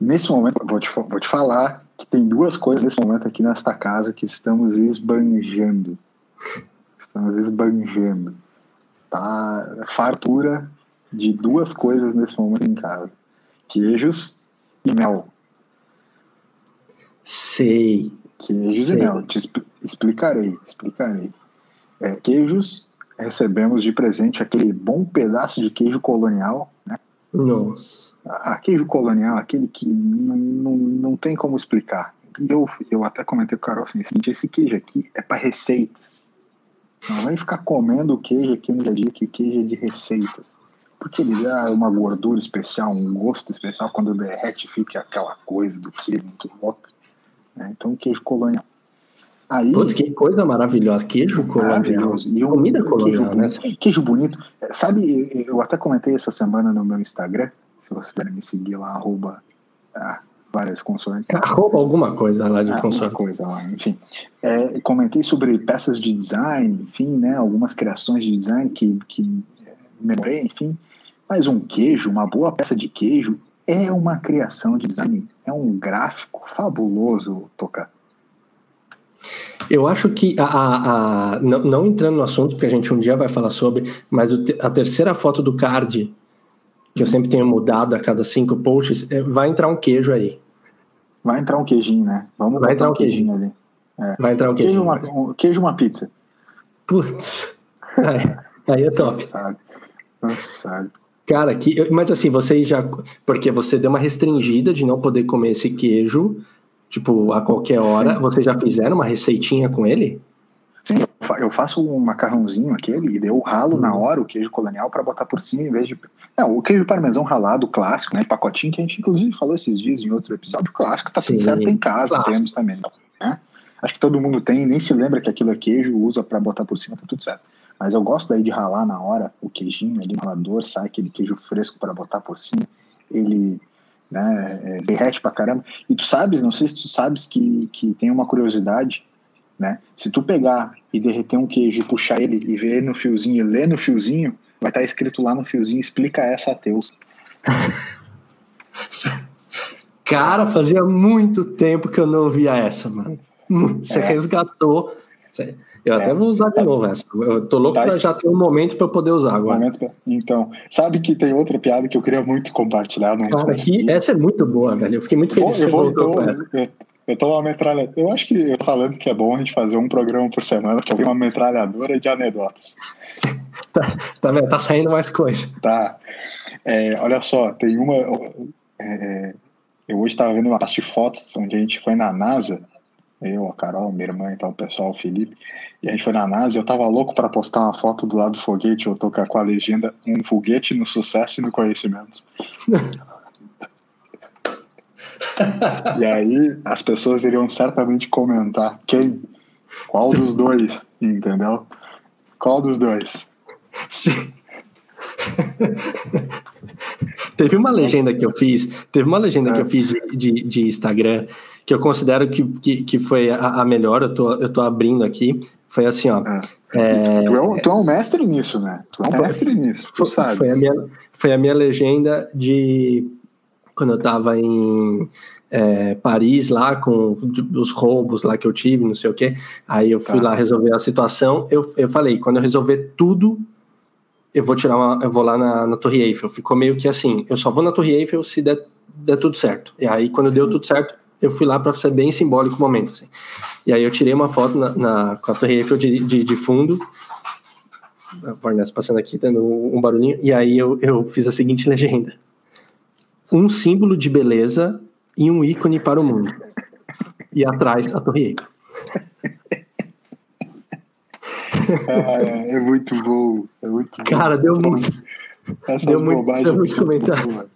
Nesse momento, vou te, vou te falar que tem duas coisas nesse momento aqui nesta casa que estamos esbanjando. Estamos esbanjando. Tá fartura de duas coisas nesse momento em casa: queijos e mel. Sei. Queijos Sei. e mel. Te expl- explicarei, explicarei. É, queijos, recebemos de presente aquele bom pedaço de queijo colonial, né? Nossa. a a queijo colonial, aquele que não, não, não tem como explicar. Eu, eu até comentei com o Carol assim, esse queijo aqui é para receitas. Não vai ficar comendo o queijo aqui no dia a dia, que o queijo é de receitas. Porque ele dá uma gordura especial, um gosto especial, quando derrete fica aquela coisa do queijo muito louca. né? Então, queijo colonial. Aí, Putz, que coisa maravilhosa. Queijo colonial. E um Comida queijo colonial, né? bonito. Queijo bonito. É, Sabe, eu até comentei essa semana no meu Instagram, se vocês querem me seguir lá, arroba ah, várias consoantes. Arroba alguma coisa lá de Ah, coisa lá, enfim. É, comentei sobre peças de design, enfim, né? Algumas criações de design que, que é, memorei, enfim. Mas um queijo, uma boa peça de queijo, é uma criação de design, é um gráfico fabuloso, Tocar. Eu acho que a, a- a- não, não entrando no assunto, porque a gente um dia vai falar sobre, mas o a terceira foto do card, que eu sempre tenho mudado a cada cinco posts, é, vai entrar um queijo aí. Vai entrar um queijinho, né? Vamos Vai entrar um queijinho. queijinho ali. Vai entrar um Queijo, queijo. uma, um, queijo uma pizza. Putz. Aí, aí é top. Nossa, sabe. Nossa, sabe. Cara, que, mas assim, vocês já. Porque você deu uma restringida de não poder comer esse queijo Tipo, a qualquer hora. Sim. Vocês já fizeram uma receitinha com ele? Sim, eu faço um macarrãozinho aquele e eu ralo uhum. na hora o queijo colonial para botar por cima em vez de. Não, o queijo parmesão ralado clássico, né? Pacotinho que a gente inclusive falou esses dias em outro episódio clássico, tá tudo certo em casa, clássico. temos também. Né? Acho que todo mundo tem, nem se lembra que aquilo é queijo, usa para botar por cima, tá tudo certo. Mas eu gosto daí de ralar na hora o queijinho ali no ralador, sai aquele queijo fresco para botar por cima. Ele né, é, derrete pra caramba. E tu sabes, não sei se tu sabes que, que tem uma curiosidade né? Se tu pegar e derreter um queijo e puxar ele e ver no fiozinho e ler no fiozinho, vai estar tá escrito lá no fiozinho, explica essa a Teus. Cara, fazia muito tempo que eu não ouvia essa, mano. Você é. resgatou. Eu até é. vou usar de novo essa. Eu tô louco tá pra já ter um momento para poder usar agora. Então, sabe que tem outra piada que eu queria muito compartilhar. Cara, que essa é muito boa, velho. Eu fiquei muito feliz que você voltou com essa. Eu, eu tô uma metralhadora. Eu acho que eu falando que é bom a gente fazer um programa por semana, que eu uma metralhadora de anedotas. tá, tá, tá saindo mais coisa. Tá. É, olha só, tem uma. É, eu hoje estava vendo uma parte de fotos onde a gente foi na NASA. Eu, a Carol, minha irmã e então, o pessoal, o Felipe. E a gente foi na NASA eu tava louco para postar uma foto do lado do foguete. Eu tô com a legenda Um foguete no sucesso e no conhecimento. e aí as pessoas iriam certamente comentar quem, qual dos dois, entendeu? Qual dos dois? Sim. Teve uma legenda que eu fiz, teve uma legenda é. que eu fiz de, de, de, Instagram que eu considero que, que, que foi a, a, melhor, eu tô, eu tô abrindo aqui. Foi assim, ó. É. É, tu, é um, tu, é um, mestre nisso, né? Tu é um é, mestre nisso, tu sabe. Foi a, minha, foi a minha legenda de quando eu estava em é, Paris lá com os roubos lá que eu tive, não sei o que. Aí eu fui tá. lá resolver a situação. Eu, eu falei, quando eu resolver tudo, eu vou tirar uma, eu vou lá na, na Torre Eiffel. Ficou meio que assim, eu só vou na Torre Eiffel se der, der tudo certo. E aí quando Sim. deu tudo certo, eu fui lá para ser bem simbólico o momento. Assim. E aí eu tirei uma foto na, na com a Torre Eiffel de, de, de fundo. A Ernesto passando aqui, dando um barulhinho. E aí eu, eu fiz a seguinte legenda um símbolo de beleza e um ícone para o mundo. E atrás a Torre Eiffel. Ah, é muito bom. É muito Cara, deu muito. deu muito, deu muito comentário.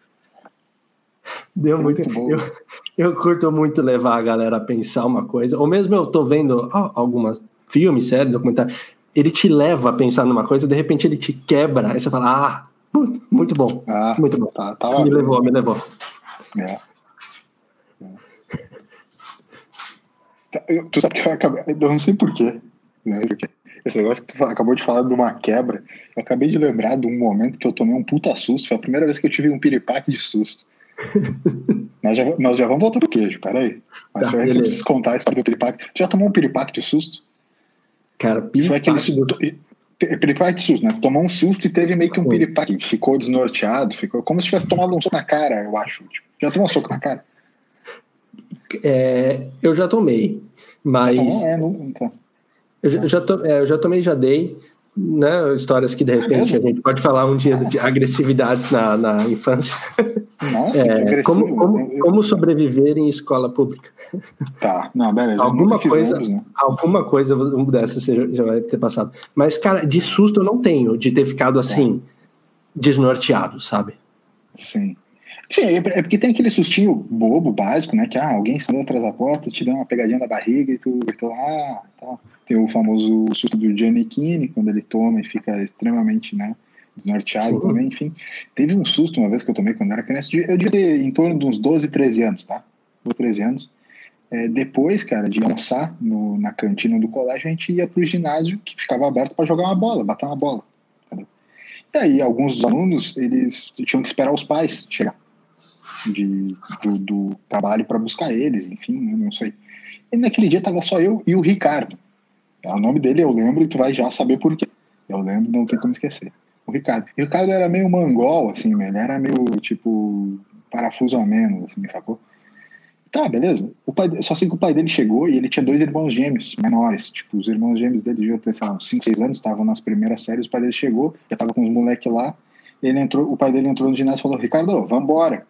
Deu é muito. muito eu, eu curto muito levar a galera a pensar uma coisa. Ou mesmo eu tô vendo algumas filmes, séries, documentários. Ele te leva a pensar numa coisa, de repente ele te quebra. Aí você fala, ah, muito bom. Ah, muito bom. Tá, tá me levou, me levou. É. Eu, tu sabe que eu acabei. Eu não sei porquê. Né? Porque esse negócio que tu acabou de falar de uma quebra, eu acabei de lembrar de um momento que eu tomei um puta susto. Foi a primeira vez que eu tive um piripaque de susto. nós, já, nós já vamos voltar pro queijo, peraí. Mas tá, eu preciso contar a história do piripaque. Tu já tomou um piripaque de susto? Cara, piripaque. Foi aquele, do piripaque susto, né? Tomou um susto e teve meio que um piripaque. Ficou desnorteado, ficou como se tivesse tomado um soco na cara, eu acho. Tipo, já tomou um soco na cara? É, eu já tomei, mas. É, não, então. Eu, já, to, é, eu já tomei, já dei. Né, histórias que de repente é a gente pode falar um dia de agressividades na, na infância. Nossa, é, como, como, como, sobreviver em escola pública. Tá, não, beleza. alguma coisa, né? alguma coisa dessa você já vai ter passado. Mas, cara, de susto eu não tenho, de ter ficado tá. assim, tá. desnorteado, sabe? Sim. Enfim, é, é porque tem aquele sustinho bobo, básico, né? Que ah, alguém saiu atrás da porta, te dá uma pegadinha na barriga e tu, e tu ah, tal. Tem o famoso susto do Gianni Kini, quando ele toma e fica extremamente, né? Desnorteado Sim. também, enfim. Teve um susto uma vez que eu tomei quando era criança, eu devia ter em torno de uns 12, 13 anos, tá? 12, 13 anos. É, depois, cara, de almoçar no, na cantina do colégio, a gente ia pro ginásio que ficava aberto para jogar uma bola, bater uma bola. Entendeu? E aí, alguns dos alunos, eles tinham que esperar os pais chegar de, do, do trabalho para buscar eles, enfim, não sei. E naquele dia tava só eu e o Ricardo. O nome dele eu lembro e tu vai já saber por quê. Eu lembro, não tem como esquecer. O Ricardo. E o Ricardo era meio mangol, assim, ele era meio, tipo, parafuso ao menos, assim, sacou? Tá, beleza. O pai, só sei que o pai dele chegou e ele tinha dois irmãos gêmeos menores. Tipo, os irmãos gêmeos dele deviam ter, sei lá, uns 5, 6 anos, estavam nas primeiras séries. O pai dele chegou, já tava com os moleques lá. Ele entrou, o pai dele entrou no ginásio e falou: Ricardo, vambora.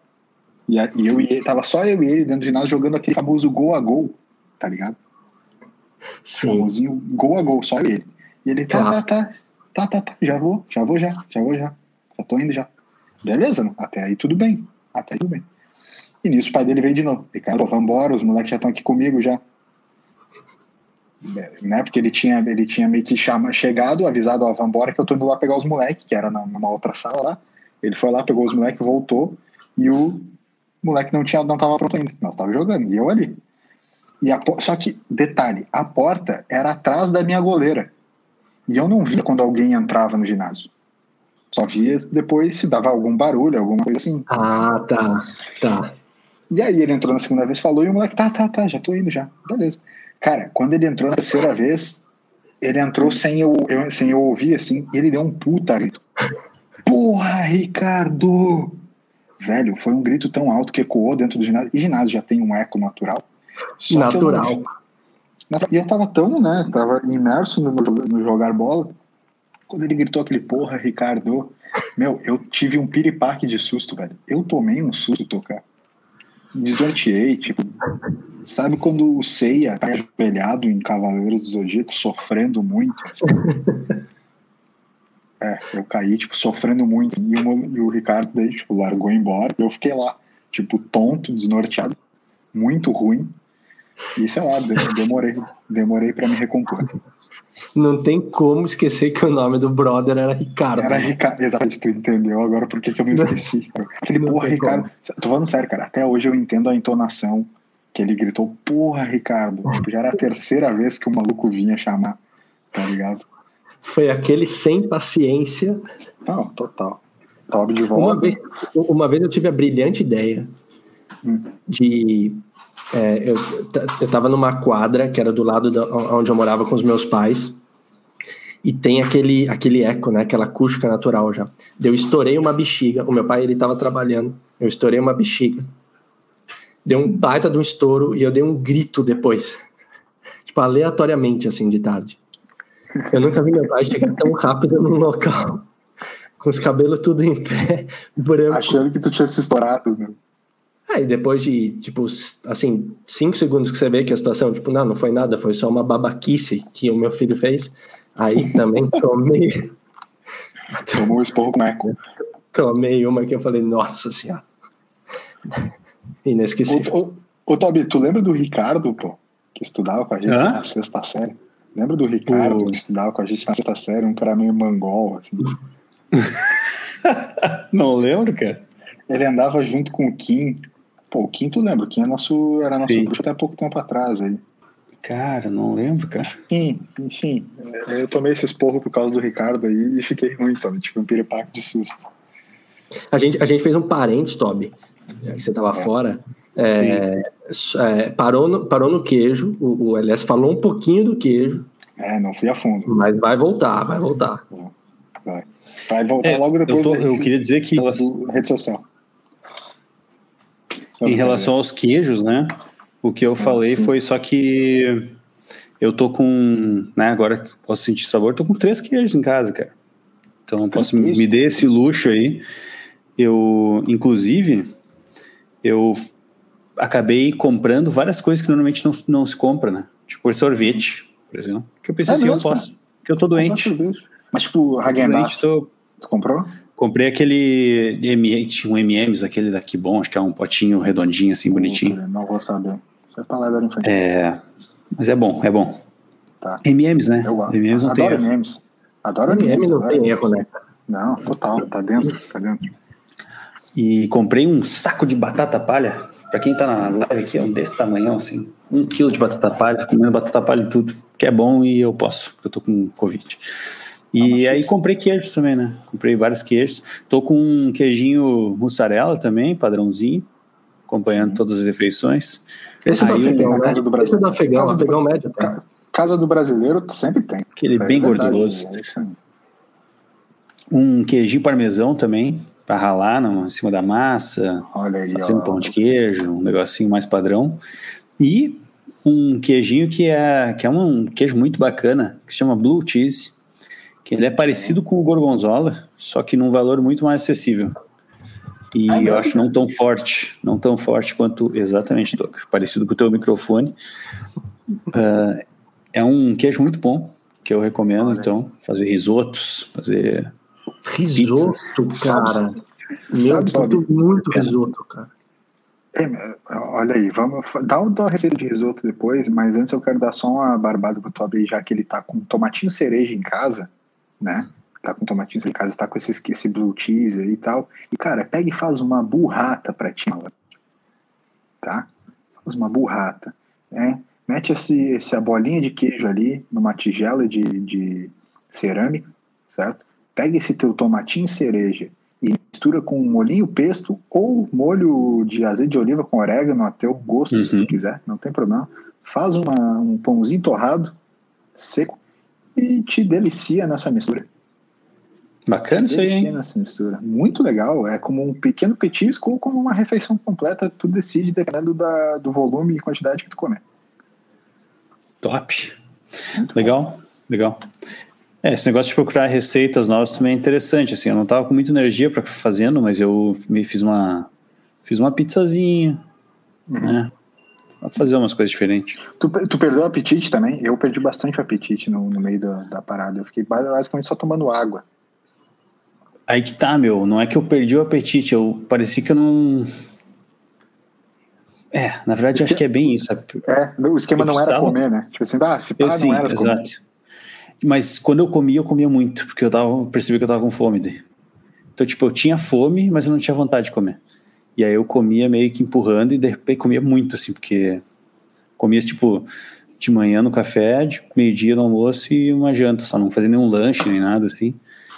E, a, e eu e ele, tava só eu e ele dentro do ginásio jogando aquele famoso gol a gol, tá ligado? Sim. Gol a gol, só ele. E ele, tá, tá, tá, tá, tá, tá, já vou, já vou já, já vou já. Já tô indo já. Beleza, né? até aí tudo bem. Até aí tudo bem. E nisso o pai dele veio de novo. Ricardo, vambora, os moleques já estão aqui comigo já. Né? Porque ele tinha, ele tinha meio que chama, chegado, avisado, ó, vambora que eu tô indo lá pegar os moleques, que era na- numa outra sala lá. Ele foi lá, pegou os moleques, voltou, e o moleque não tinha, não tava pronto ainda. Nós tava jogando, e eu ali. E a, só que, detalhe, a porta era atrás da minha goleira. E eu não via quando alguém entrava no ginásio. Só via depois se dava algum barulho, alguma coisa assim. Ah, tá. Tá. E aí ele entrou na segunda vez, falou, e o moleque, tá, tá, tá, já tô indo já. Beleza. Cara, quando ele entrou na terceira vez, ele entrou sem eu, eu- sem eu ouvir, assim, e ele deu um puta grito. Porra, Ricardo! Velho, foi um grito tão alto que ecoou dentro do ginásio. E ginásio já tem um eco natural. Só Natural. e eu tava tão, né? Tava imerso no, no jogar bola. Quando ele gritou aquele porra, Ricardo. Meu, eu tive um piripaque de susto, velho. Eu tomei um susto tocar. Desnorteei, tipo. Sabe quando o Seiya tá ajoelhado em Cavaleiros do Zodíaco, sofrendo muito? É, eu caí, tipo, sofrendo muito. E o, e o Ricardo daí, tipo, largou embora. Eu fiquei lá, tipo, tonto, desnorteado. Muito ruim. E sei lá, de- demorei, demorei para me recompor. Não tem como esquecer que o nome do brother era Ricardo. Era Ricardo, exatamente, tu entendeu agora por que, que eu não esqueci. cara. Aquele Não porra, Ricardo. Tô falando sério, cara. Até hoje eu entendo a entonação que ele gritou, porra, Ricardo. Tipo, já era a terceira vez que o maluco vinha chamar, tá ligado? Foi aquele sem paciência. Não, total. Tob de Uma volta. vez, uma vez eu tive a brilhante ideia. De. é, eu, eu tava numa quadra que era do lado da, onde eu morava com os meus pais. E tem aquele, aquele eco, né? Aquela acústica natural já. Eu estourei uma bexiga. O meu pai, ele tava trabalhando. Eu estourei uma bexiga. Deu um baita de um estouro e eu dei um grito depois. tipo, aleatoriamente, assim, de tarde. Eu nunca vi meu pai chegar tão rápido num local. Com os cabelos tudo em pé, branco. Achando que tu tinha se estourado, meu. Aí depois de, tipo, assim, cinco segundos que você vê que a situação, tipo, não, não foi nada, foi só uma babaquice que o meu filho fez. Aí também tomei, Tomou um esporro com eco. tomei uma que eu falei, nossa senhora. Inesquecível. Ô, ô, ô, Tobi, tu lembra do Ricardo, pô, que estudava com a gente Hã? na sexta série? Lembra do Ricardo que estudava com a gente na sexta série, um cara meio mangol, assim? Não lembro, cara. Ele andava junto com o Kim. Pô, o tu lembra? O Kim é nosso, era nosso Sim. bruxo até pouco tempo atrás aí. Cara, não lembro, cara. Enfim, enfim, é, eu tomei esse esporro por causa do Ricardo aí e fiquei ruim, Tobi. Tive um piripaque de susto. A gente, a gente fez um parênteses, Toby, já que você tava fora. É, é, parou, no, parou no queijo, o, o LS falou um pouquinho do queijo, É, não fui a fundo. mas vai voltar, vai voltar. Vai, vai voltar É, logo depois eu, tô- da eu queria dizer que do rede social. Em relação aos queijos, né? O que eu falei sim. foi só que eu tô com, né, agora que posso sentir sabor, tô com três queijos em casa, cara. Então eu posso queijos? me dê esse luxo aí. Eu, inclusive, eu acabei comprando várias coisas que normalmente não, não se compra, né? Tipo sorvete, por exemplo. Que eu pensei É assim, eu mesmo, posso, que eu tô doente. Mas tipo, Hagen Dazs, tu comprou? Comprei aquele M, tinha um M&M's, aquele daqui bom, acho que é um potinho redondinho assim, bonitinho. Não vou saber. Isso é palavra infantil. É, mas é bom, é bom. Tá. M&M's, né? Eu gosto. M&M's não tem Adoro erro. memes. Adoro M&M memes. não adoro tem erro, né? Não, total. Tá dentro, tá dentro. E comprei um saco de batata palha. Pra quem tá na live aqui, é um desse tamanhão, assim. Um quilo de batata palha, comendo batata palha e tudo. Que é bom e eu posso, porque eu tô com Covid. E aí comprei queijos também, né? Comprei vários queijos. Tô com um queijinho mussarela também, padrãozinho, acompanhando todas as refeições. Esse é do Aí, afegão, na né? casa do Esse é Brasil. do afegão, Casa do- afegão médio. Tá? Ca- Casa do brasileiro sempre tem. Aquele É bem verdade, gorduroso. é. Um queijinho parmesão também, pra ralar no, em cima da massa. Olha aí, Fazer um ó. pão de queijo, um negocinho mais padrão. E um queijinho que é, que é um queijo muito bacana, que se chama Blue Cheese, que ele é parecido com o gorgonzola, só que num valor muito mais acessível. E é eu acho não tão forte, não tão forte quanto exatamente toca, parecido com o teu microfone. Uh, é um queijo muito bom que eu recomendo, Olha. então fazer risotos, fazer risoto, cara. Meu, sabe, muito risoto, cara. É, olha aí, vamos dar uma receita de risoto depois, mas antes eu quero dar só uma barbada pro Toby, já que ele tá com tomatinho cereja em casa, né? Tá com tomatinho cereja em casa, tá com esse, esse blue cheese aí e tal. E, cara, pega e faz uma burrata pra ti, tá? Faz uma burrata, né? Mete esse, essa bolinha de queijo ali numa tigela de, de cerâmica, certo? Pega esse teu tomatinho cereja e mistura com molhinho pesto ou molho de azeite de oliva com orégano a teu gosto, uhum. se tu uhum. quiser, não tem problema. Faz uma, um pãozinho torrado, seco, e te delicia nessa mistura. Bacana isso aí, hein? nessa mistura. Muito legal. É como um pequeno petisco ou como uma refeição completa. Tu decide dependendo da, do volume e quantidade que tu comer. Top. Muito legal, bom. legal. É, esse negócio de procurar receitas novas também é interessante, assim, eu não tava com muita energia para fazendo, mas eu me fiz uma fiz uma pizzazinha, uhum. né? Pra fazer umas coisas diferentes. Tu, tu perdeu o apetite também? Eu perdi bastante o apetite no, no meio da, da parada. Eu fiquei basicamente só tomando água. Aí que tá, meu. Não é que eu perdi o apetite, eu parecia que eu não. É, na verdade, acho que é bem isso. É, o esquema eu não precisava... era comer, né? Tipo assim, ah, se pá, não era exato. Comer. Mas quando eu comia, eu comia muito, porque eu tava, percebi que eu tava com fome. Daí. Então, tipo, eu tinha fome, mas eu não tinha vontade de comer. E aí eu comia meio que empurrando e de repente comia muito, assim, porque comia, tipo, de manhã no café, de meio-dia no almoço e uma janta, só não fazia nenhum lanche nem nada, assim.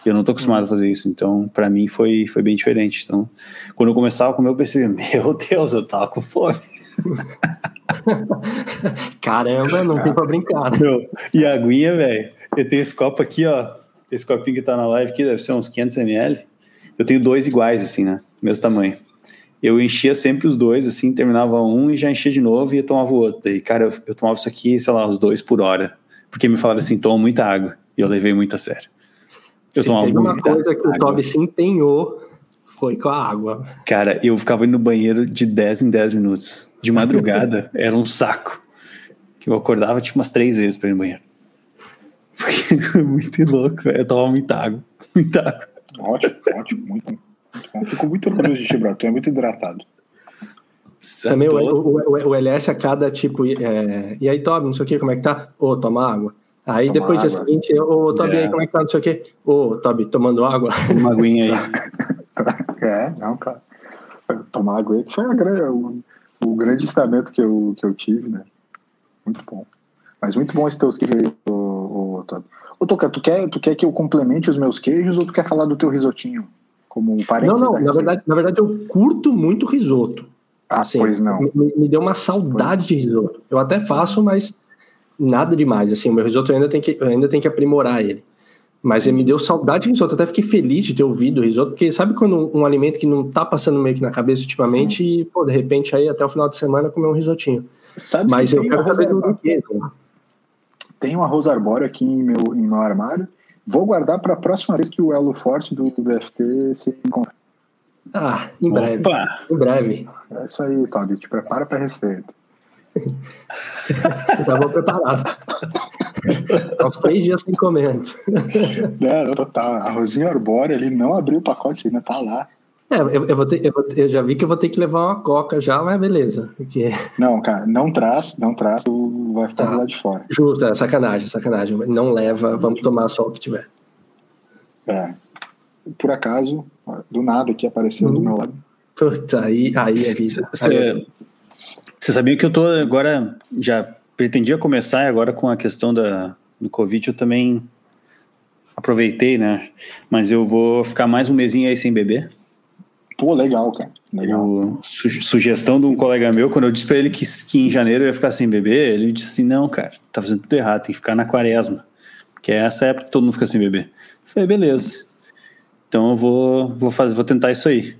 E eu não tô acostumado a fazer isso, então para mim foi, foi bem diferente. Então, quando eu começava a comer, eu pensei, meu Deus, eu tava com fome. Caramba, não tem pra brincar. Né? Meu, e a aguinha, velho, eu tenho esse copo aqui, ó. Esse copinho que tá na live aqui deve ser uns 500 ml. Eu tenho dois iguais, assim, né? Mesmo tamanho. Eu enchia sempre os dois, assim, terminava um e já enchia de novo e ia tomava o outro. E, cara, eu, eu tomava isso aqui, sei lá, os dois por hora. Porque me falaram assim, toma muita água. E eu levei muito a sério. Eu se tomava uma coisa que água. o Toby se empenhou, foi com a água. Cara, eu ficava indo no banheiro de 10 em 10 minutos. De madrugada, era um saco. Que eu acordava, tipo, umas três vezes pra ir no banheiro. Foi muito louco, eu tomava muita água, muita água. Ótimo, ótimo, muito, muito bom. Fico muito orgulhoso de Gibraltar, tu é muito hidratado. Também o, o, o, LS a cada tipo, é, e aí, Toby, não sei o que, como é que tá? Ô, oh, toma água. Aí toma depois dia seguinte, ô, oh, Toby, é. aí, como é que tá? Não sei o que. Ô, oh, Toby, tomando água. Uma aguinha aí. é, não, cara. Tomar água aí que foi a, o, o grande estamento que eu, que eu tive, né? Muito bom. Mas muito bom esse teu queijo, ô, Todd. Ô, Toca, tu quer, tu quer que eu complemente os meus queijos ou tu quer falar do teu risotinho? Como um parênteses? Não, não, na verdade, na verdade eu curto muito risoto. Ah, assim, pois não. Me, me, deu uma saudade de risoto. Eu até faço, mas nada demais. Assim, o meu risoto ainda tem que, ainda tem que aprimorar ele. Mas ele me deu saudade de risoto. Eu até fiquei feliz de ter ouvido o risoto, porque sabe quando um, um alimento que não tá passando meio que na cabeça ultimamente Sim. e, pô, de repente aí até o final de semana comer um risotinho. Sabe Mas eu quero saber do queijo. Tenho um arroz arbóreo aqui em meu, em meu armário. Vou guardar para a próxima vez que o elo forte do, BFT se encontrar. Ah, em breve. Opa. Em breve. É isso aí, Toby. Te prepara para a receita. Estava preparado. Há uns três dias sem comentário. Não, total. Arrozinho arbóreo ali não abriu o pacote ainda, tá lá. É, eu, eu, vou ter, eu, vou, eu, já vi que eu vou ter que levar uma coca já, mas beleza. Porque... Não, cara, não traz, não traz, tu vai ficar tá. lá de fora. Justo, é sacanagem, sacanagem. Não leva, vamos tomar só o que tiver. É. Por acaso, do nada aqui apareceu hum. do meu lado. Puta, aí, aí é vida. Você, você sabia que eu tô agora, já pretendia começar e agora com a questão da, do Covid eu também aproveitei, né? Mas eu vou ficar mais um mesinho aí sem beber. Pô, legal, cara. Legal. O, su, sugestão de um colega meu, quando eu disse pra ele que, que em janeiro eu ia ficar sem beber, ele disse assim: não, cara, tá fazendo tudo errado, tem que ficar na quaresma. Que é essa época que todo mundo fica sem beber. Eu falei, beleza. Então eu vou, vou, fazer, vou tentar isso aí.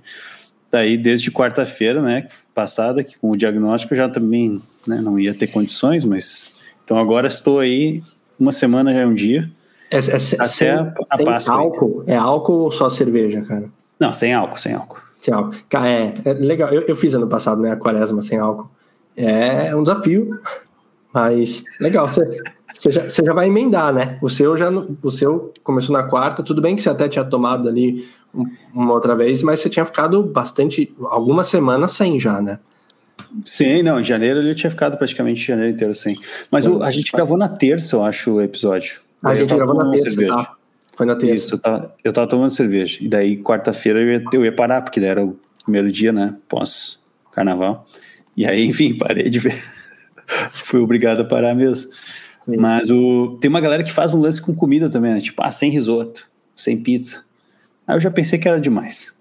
Daí, desde quarta-feira, né, passada, que com o diagnóstico eu já também né, não ia ter condições, mas. Então agora estou aí, uma semana já é um dia. É, é, até sem, a, a Páscoa. Álcool, é álcool ou só cerveja, cara? Não, sem álcool, sem álcool. Sem álcool. É, é legal. Eu, eu, fiz ano passado, né? A quaresma sem álcool. É um desafio, mas legal. Você, você, já, você já vai emendar, né? O seu já o seu começou na quarta, tudo bem que você até tinha tomado ali uma outra vez, mas você tinha ficado bastante, algumas semanas sem já, né? Sim, não, em janeiro ele tinha ficado praticamente janeiro inteiro sem. Mas o, a gente gravou na terça, eu acho, o episódio. A gente gravou na terça, cerveja. Tá? Foi na terça. Isso, eu tava, eu tava tomando cerveja. E daí, quarta-feira, eu, ia, eu ia parar, porque daí era o primeiro dia, né? Pós-carnaval. E aí, enfim, parei de ver. Fui obrigado a parar mesmo. Sim. Mas o, tem uma galera que faz um lance com comida também, né? Tipo, ah, sem risoto, sem pizza. Aí eu já pensei que era demais.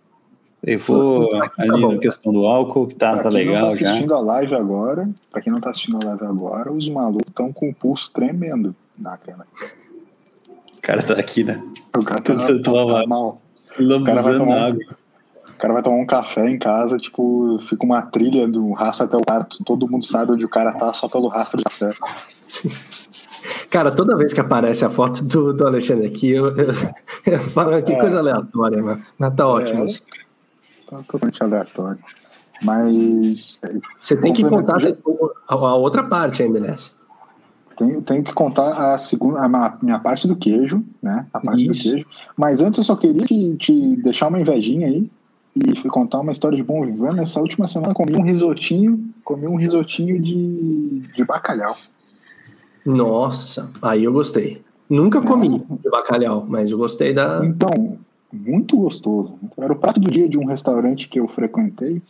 Eu vou tá ali na questão do álcool, que tá, tá legal tá já. assistindo a live agora, pra quem não tá assistindo a live agora, os malucos estão com o pulso tremendo na câmera. O cara tá aqui, né? O cara tá, tá, tá mal. O cara, vai tomar, água. o cara vai tomar um café em casa, tipo, fica uma trilha do rastro até o quarto. Todo mundo sabe onde o cara tá só pelo rastro de café. Cara, toda vez que aparece a foto do, do Alexandre aqui, eu, eu, eu falo que é. coisa aleatória, mano. Mas tá ótimo. É tá totalmente aleatório. Mas. Você tem que contar a outra parte ainda nessa. Tenho, tenho que contar a segunda, a minha parte do queijo, né? A parte Isso. do queijo. Mas antes eu só queria te, te, deixar uma invejinha aí e contar uma história de bom vivendo. Nessa última semana comi um risotinho, comi um risotinho de, de bacalhau. Nossa, aí eu gostei. Nunca comi é. de bacalhau, mas eu gostei da. Então, muito gostoso. Era o prato do dia de um restaurante que eu frequentei,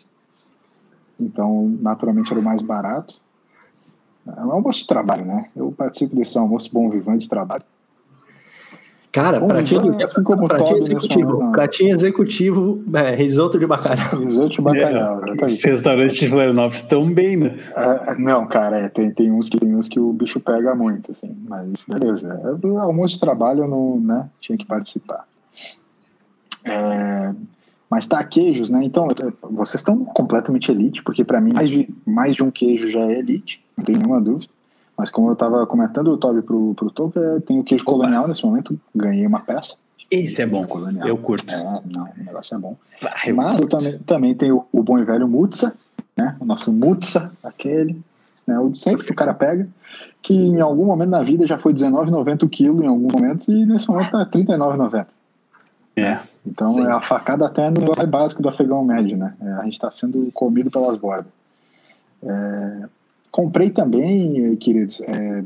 então naturalmente era o mais barato. É um almoço de trabalho, né? Eu participo desse almoço bom vivante de trabalho. Cara, Bom, pratinho, assim como pratinho executivo. Momento, pratinho executivo, é, risoto de bacalhau. Risoto de bacalhau, é, Os restaurantes de Florianópolis estão bem, né? É, não, cara, é, tem, tem, uns que, tem uns que o bicho pega muito, assim. Mas beleza. É, almoço de trabalho eu não né, tinha que participar. Mas tá, queijos, né? Então, vocês estão completamente elite, porque para mim mais de, mais de um queijo já é elite, não tem nenhuma dúvida. Mas como eu estava comentando, o Toby pro, pro Toby, é, tem o queijo Opa. colonial nesse momento, ganhei uma peça. Esse é bom, colonial. eu curto. É, não, o negócio é bom. Vai, Mas eu também, também tenho o, o bom e velho Mutsa, né? O nosso Mutsa, aquele, né? O de sempre que o cara pega, que em algum momento na vida já foi R$19,90 o quilo em alguns momentos e nesse momento tá R$39,90. É. Então sim. é a facada até no nível básico do afegão médio, né? É, a gente está sendo comido pelas bordas. É, comprei também, queridos, é,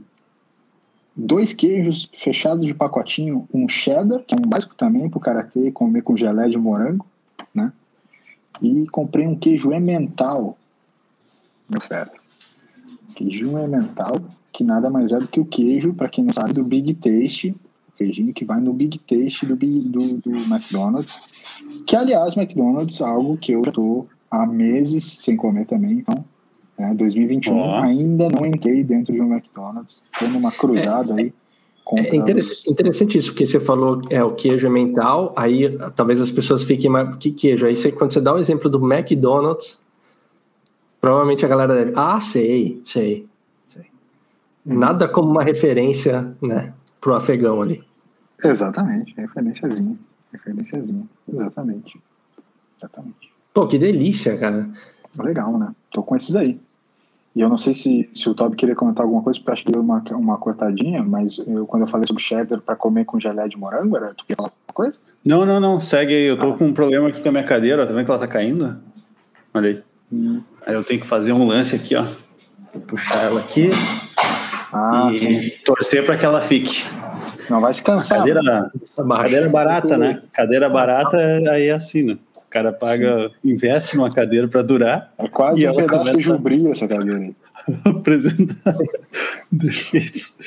dois queijos fechados de pacotinho, um cheddar, que é um básico também para o karatê comer com gelé de morango, né? E comprei um queijo emmental, meus feras. Queijo emmental, que nada mais é do que o queijo, para quem não sabe, do Big Taste, queijinho que vai no Big Taste do, do, do McDonald's. Que, aliás, McDonald's é algo que eu estou há meses sem comer também. Então, né, 2021 oh. ainda não entrei dentro de um McDonald's. Estou numa cruzada é, aí. É interessante, interessante, isso, porque você falou é o queijo mental, aí talvez as pessoas fiquem mais. Que queijo? Aí você, quando você dá o exemplo do McDonald's, provavelmente a galera deve. Ah, sei, sei. sei. Hum. Nada como uma referência, né, pro afegão ali. Exatamente, referenciazinha. Referenciazinha, exatamente. Exatamente. Pô, que delícia, cara. Legal, né? Tô com esses aí. E eu não sei se, se o Toby queria comentar alguma coisa, porque eu acho que deu uma, uma cortadinha, mas eu, quando eu falei sobre cheddar para comer com gelé de morango, era tu queria falar alguma coisa? Não, não, não, segue aí. Eu tô ah. com um problema aqui com a minha cadeira, tá vendo que ela tá caindo? Olha aí. Hum. Aí eu tenho que fazer um lance aqui, ó. Vou puxar ela aqui. Ah, e sim. torcer para que ela fique. Não vai se cansar. Cadeira, cadeira barata, né? Cadeira barata aí é assim, né? O cara paga, Sim. investe numa cadeira para durar. É quase um pedaço começa... de jubria essa cadeira aí. apresentar defeitos.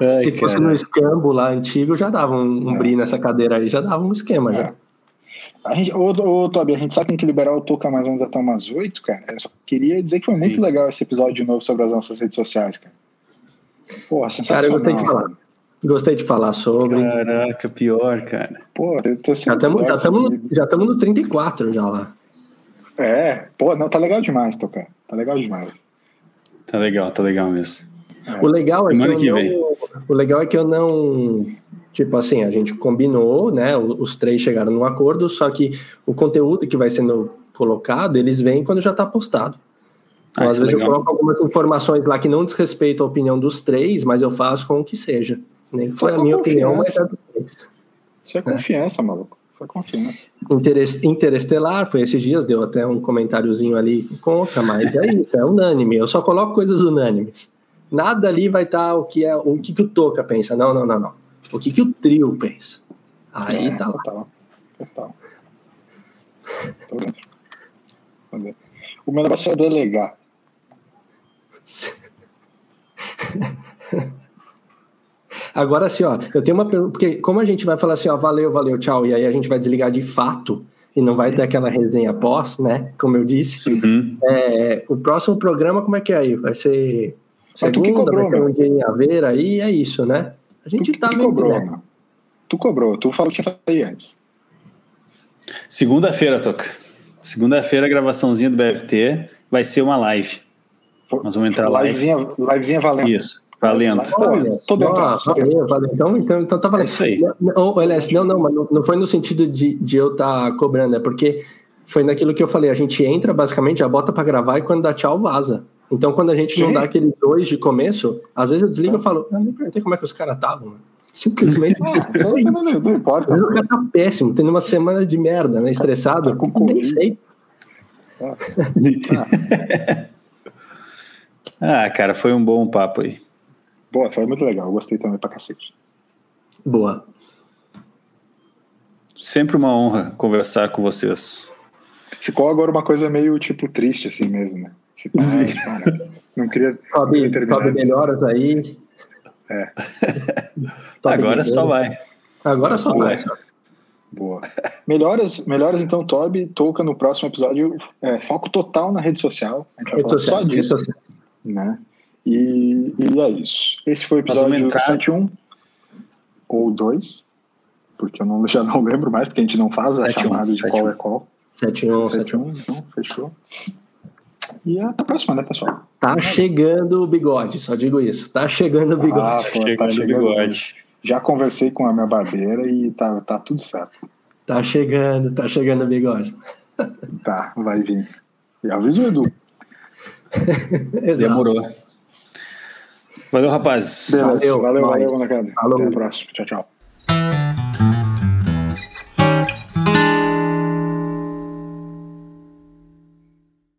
Ai, Se fosse cara. no escambo lá antigo, já dava um, um é. bri nessa cadeira aí, já dava um esquema é. já. A gente, ô, ô, Tobi, a gente sabe que tem que liberar o Toca mais ou menos até umas oito, cara. Eu só queria dizer que foi Sim. muito legal esse episódio de novo sobre as nossas redes sociais, cara. Sensacional. Cara, eu gostei de falar. Gostei de falar sobre. Caraca, pior, cara. Pô, eu tô já estamos já estamos já estamos no 34 já lá. É, pô, não, tá legal demais tocar. Tá legal demais. Tá legal, tá legal mesmo. É. O legal é Semana que, eu que não, o legal é que eu não Tipo assim, a gente combinou, né? Os três chegaram num acordo, só que o conteúdo que vai sendo colocado, eles vêm quando já está postado. Então, ah, às é vezes é eu coloco algumas informações lá que não desrespeitam a opinião dos três, mas eu faço com o que seja. Nem foi a minha confiança. opinião, mas é dos três. Isso é confiança, é. maluco. Foi confiança. Interestelar foi esses dias, deu até um comentáriozinho ali conta, mas é isso, é unânime. Eu só coloco coisas unânimes. Nada ali vai estar tá o que é o que, que o Toca pensa. Não, não, não, não. O que, que o trio pensa. Aí é, tá lá. Total. Total. O meu negócio é delegar. Agora, assim, ó, eu tenho uma pergunta, porque como a gente vai falar assim, ó, valeu, valeu, tchau, e aí a gente vai desligar de fato e não vai ter aquela resenha pós, né? Como eu disse. Uhum. É, o próximo programa, como é que é aí? Vai ser segunda, cobrou, vai ter um dia em Aveira aí, é isso, né? A gente tu, tá tu meio cobrou, né? Tu cobrou, tu falou que tinha sair antes. Segunda-feira, Toca. Segunda-feira, gravaçãozinha do BFT, vai ser uma live. Nós vamos entrar lá. Livezinha, livezinha valendo. Isso, valendo. Olha, todo ah, valeu, valeu. Então, então, então tá valendo. É isso aí. Não, LS, não, não, mas não, não foi no sentido de, de eu estar tá cobrando, é porque foi naquilo que eu falei. A gente entra, basicamente, já bota para gravar e quando dá tchau, vaza. Então, quando a gente Sim. não dá aquele dois de começo, às vezes eu desligo e falo, ah, não perguntei como é que os caras estavam. Simplesmente. Ah, não, não, importa. Mas o cara tá péssimo, tendo uma semana de merda, né? Estressado. Tá com nem sei. Ah. ah, cara, foi um bom papo aí. Boa, foi muito legal. Gostei também pra cacete. Boa. Sempre uma honra conversar com vocês. Ficou agora uma coisa meio, tipo, triste assim mesmo, né? Tipo, ah, não queria. Sobe, sobe melhoras aí. É. agora só vai. Agora só vai. vai. Boa. Melhoras, melhoras então, Toby. Toca no próximo episódio. É, foco total na rede social. A gente rede vai social, só disso. Né? E, e, é isso. Esse foi o episódio entrar... 71 ou 2, porque eu não, já não lembro mais, porque a gente não faz 7, a chamada 1, de qual é qual. 71, 71. Então, fechou. E até a próxima, né, pessoal? Tá chegando o bigode, só digo isso. Tá chegando o bigode. Ah, pô, tá chegando tá chegando o bigode. Já conversei com a minha barbeira e tá, tá tudo certo. Tá chegando, tá chegando o bigode. Tá, vai vir. E avisa o Edu. Demorou. Valeu, rapaz. Beleza. Valeu, valeu, valeu, valeu Até a próxima. Tchau, tchau.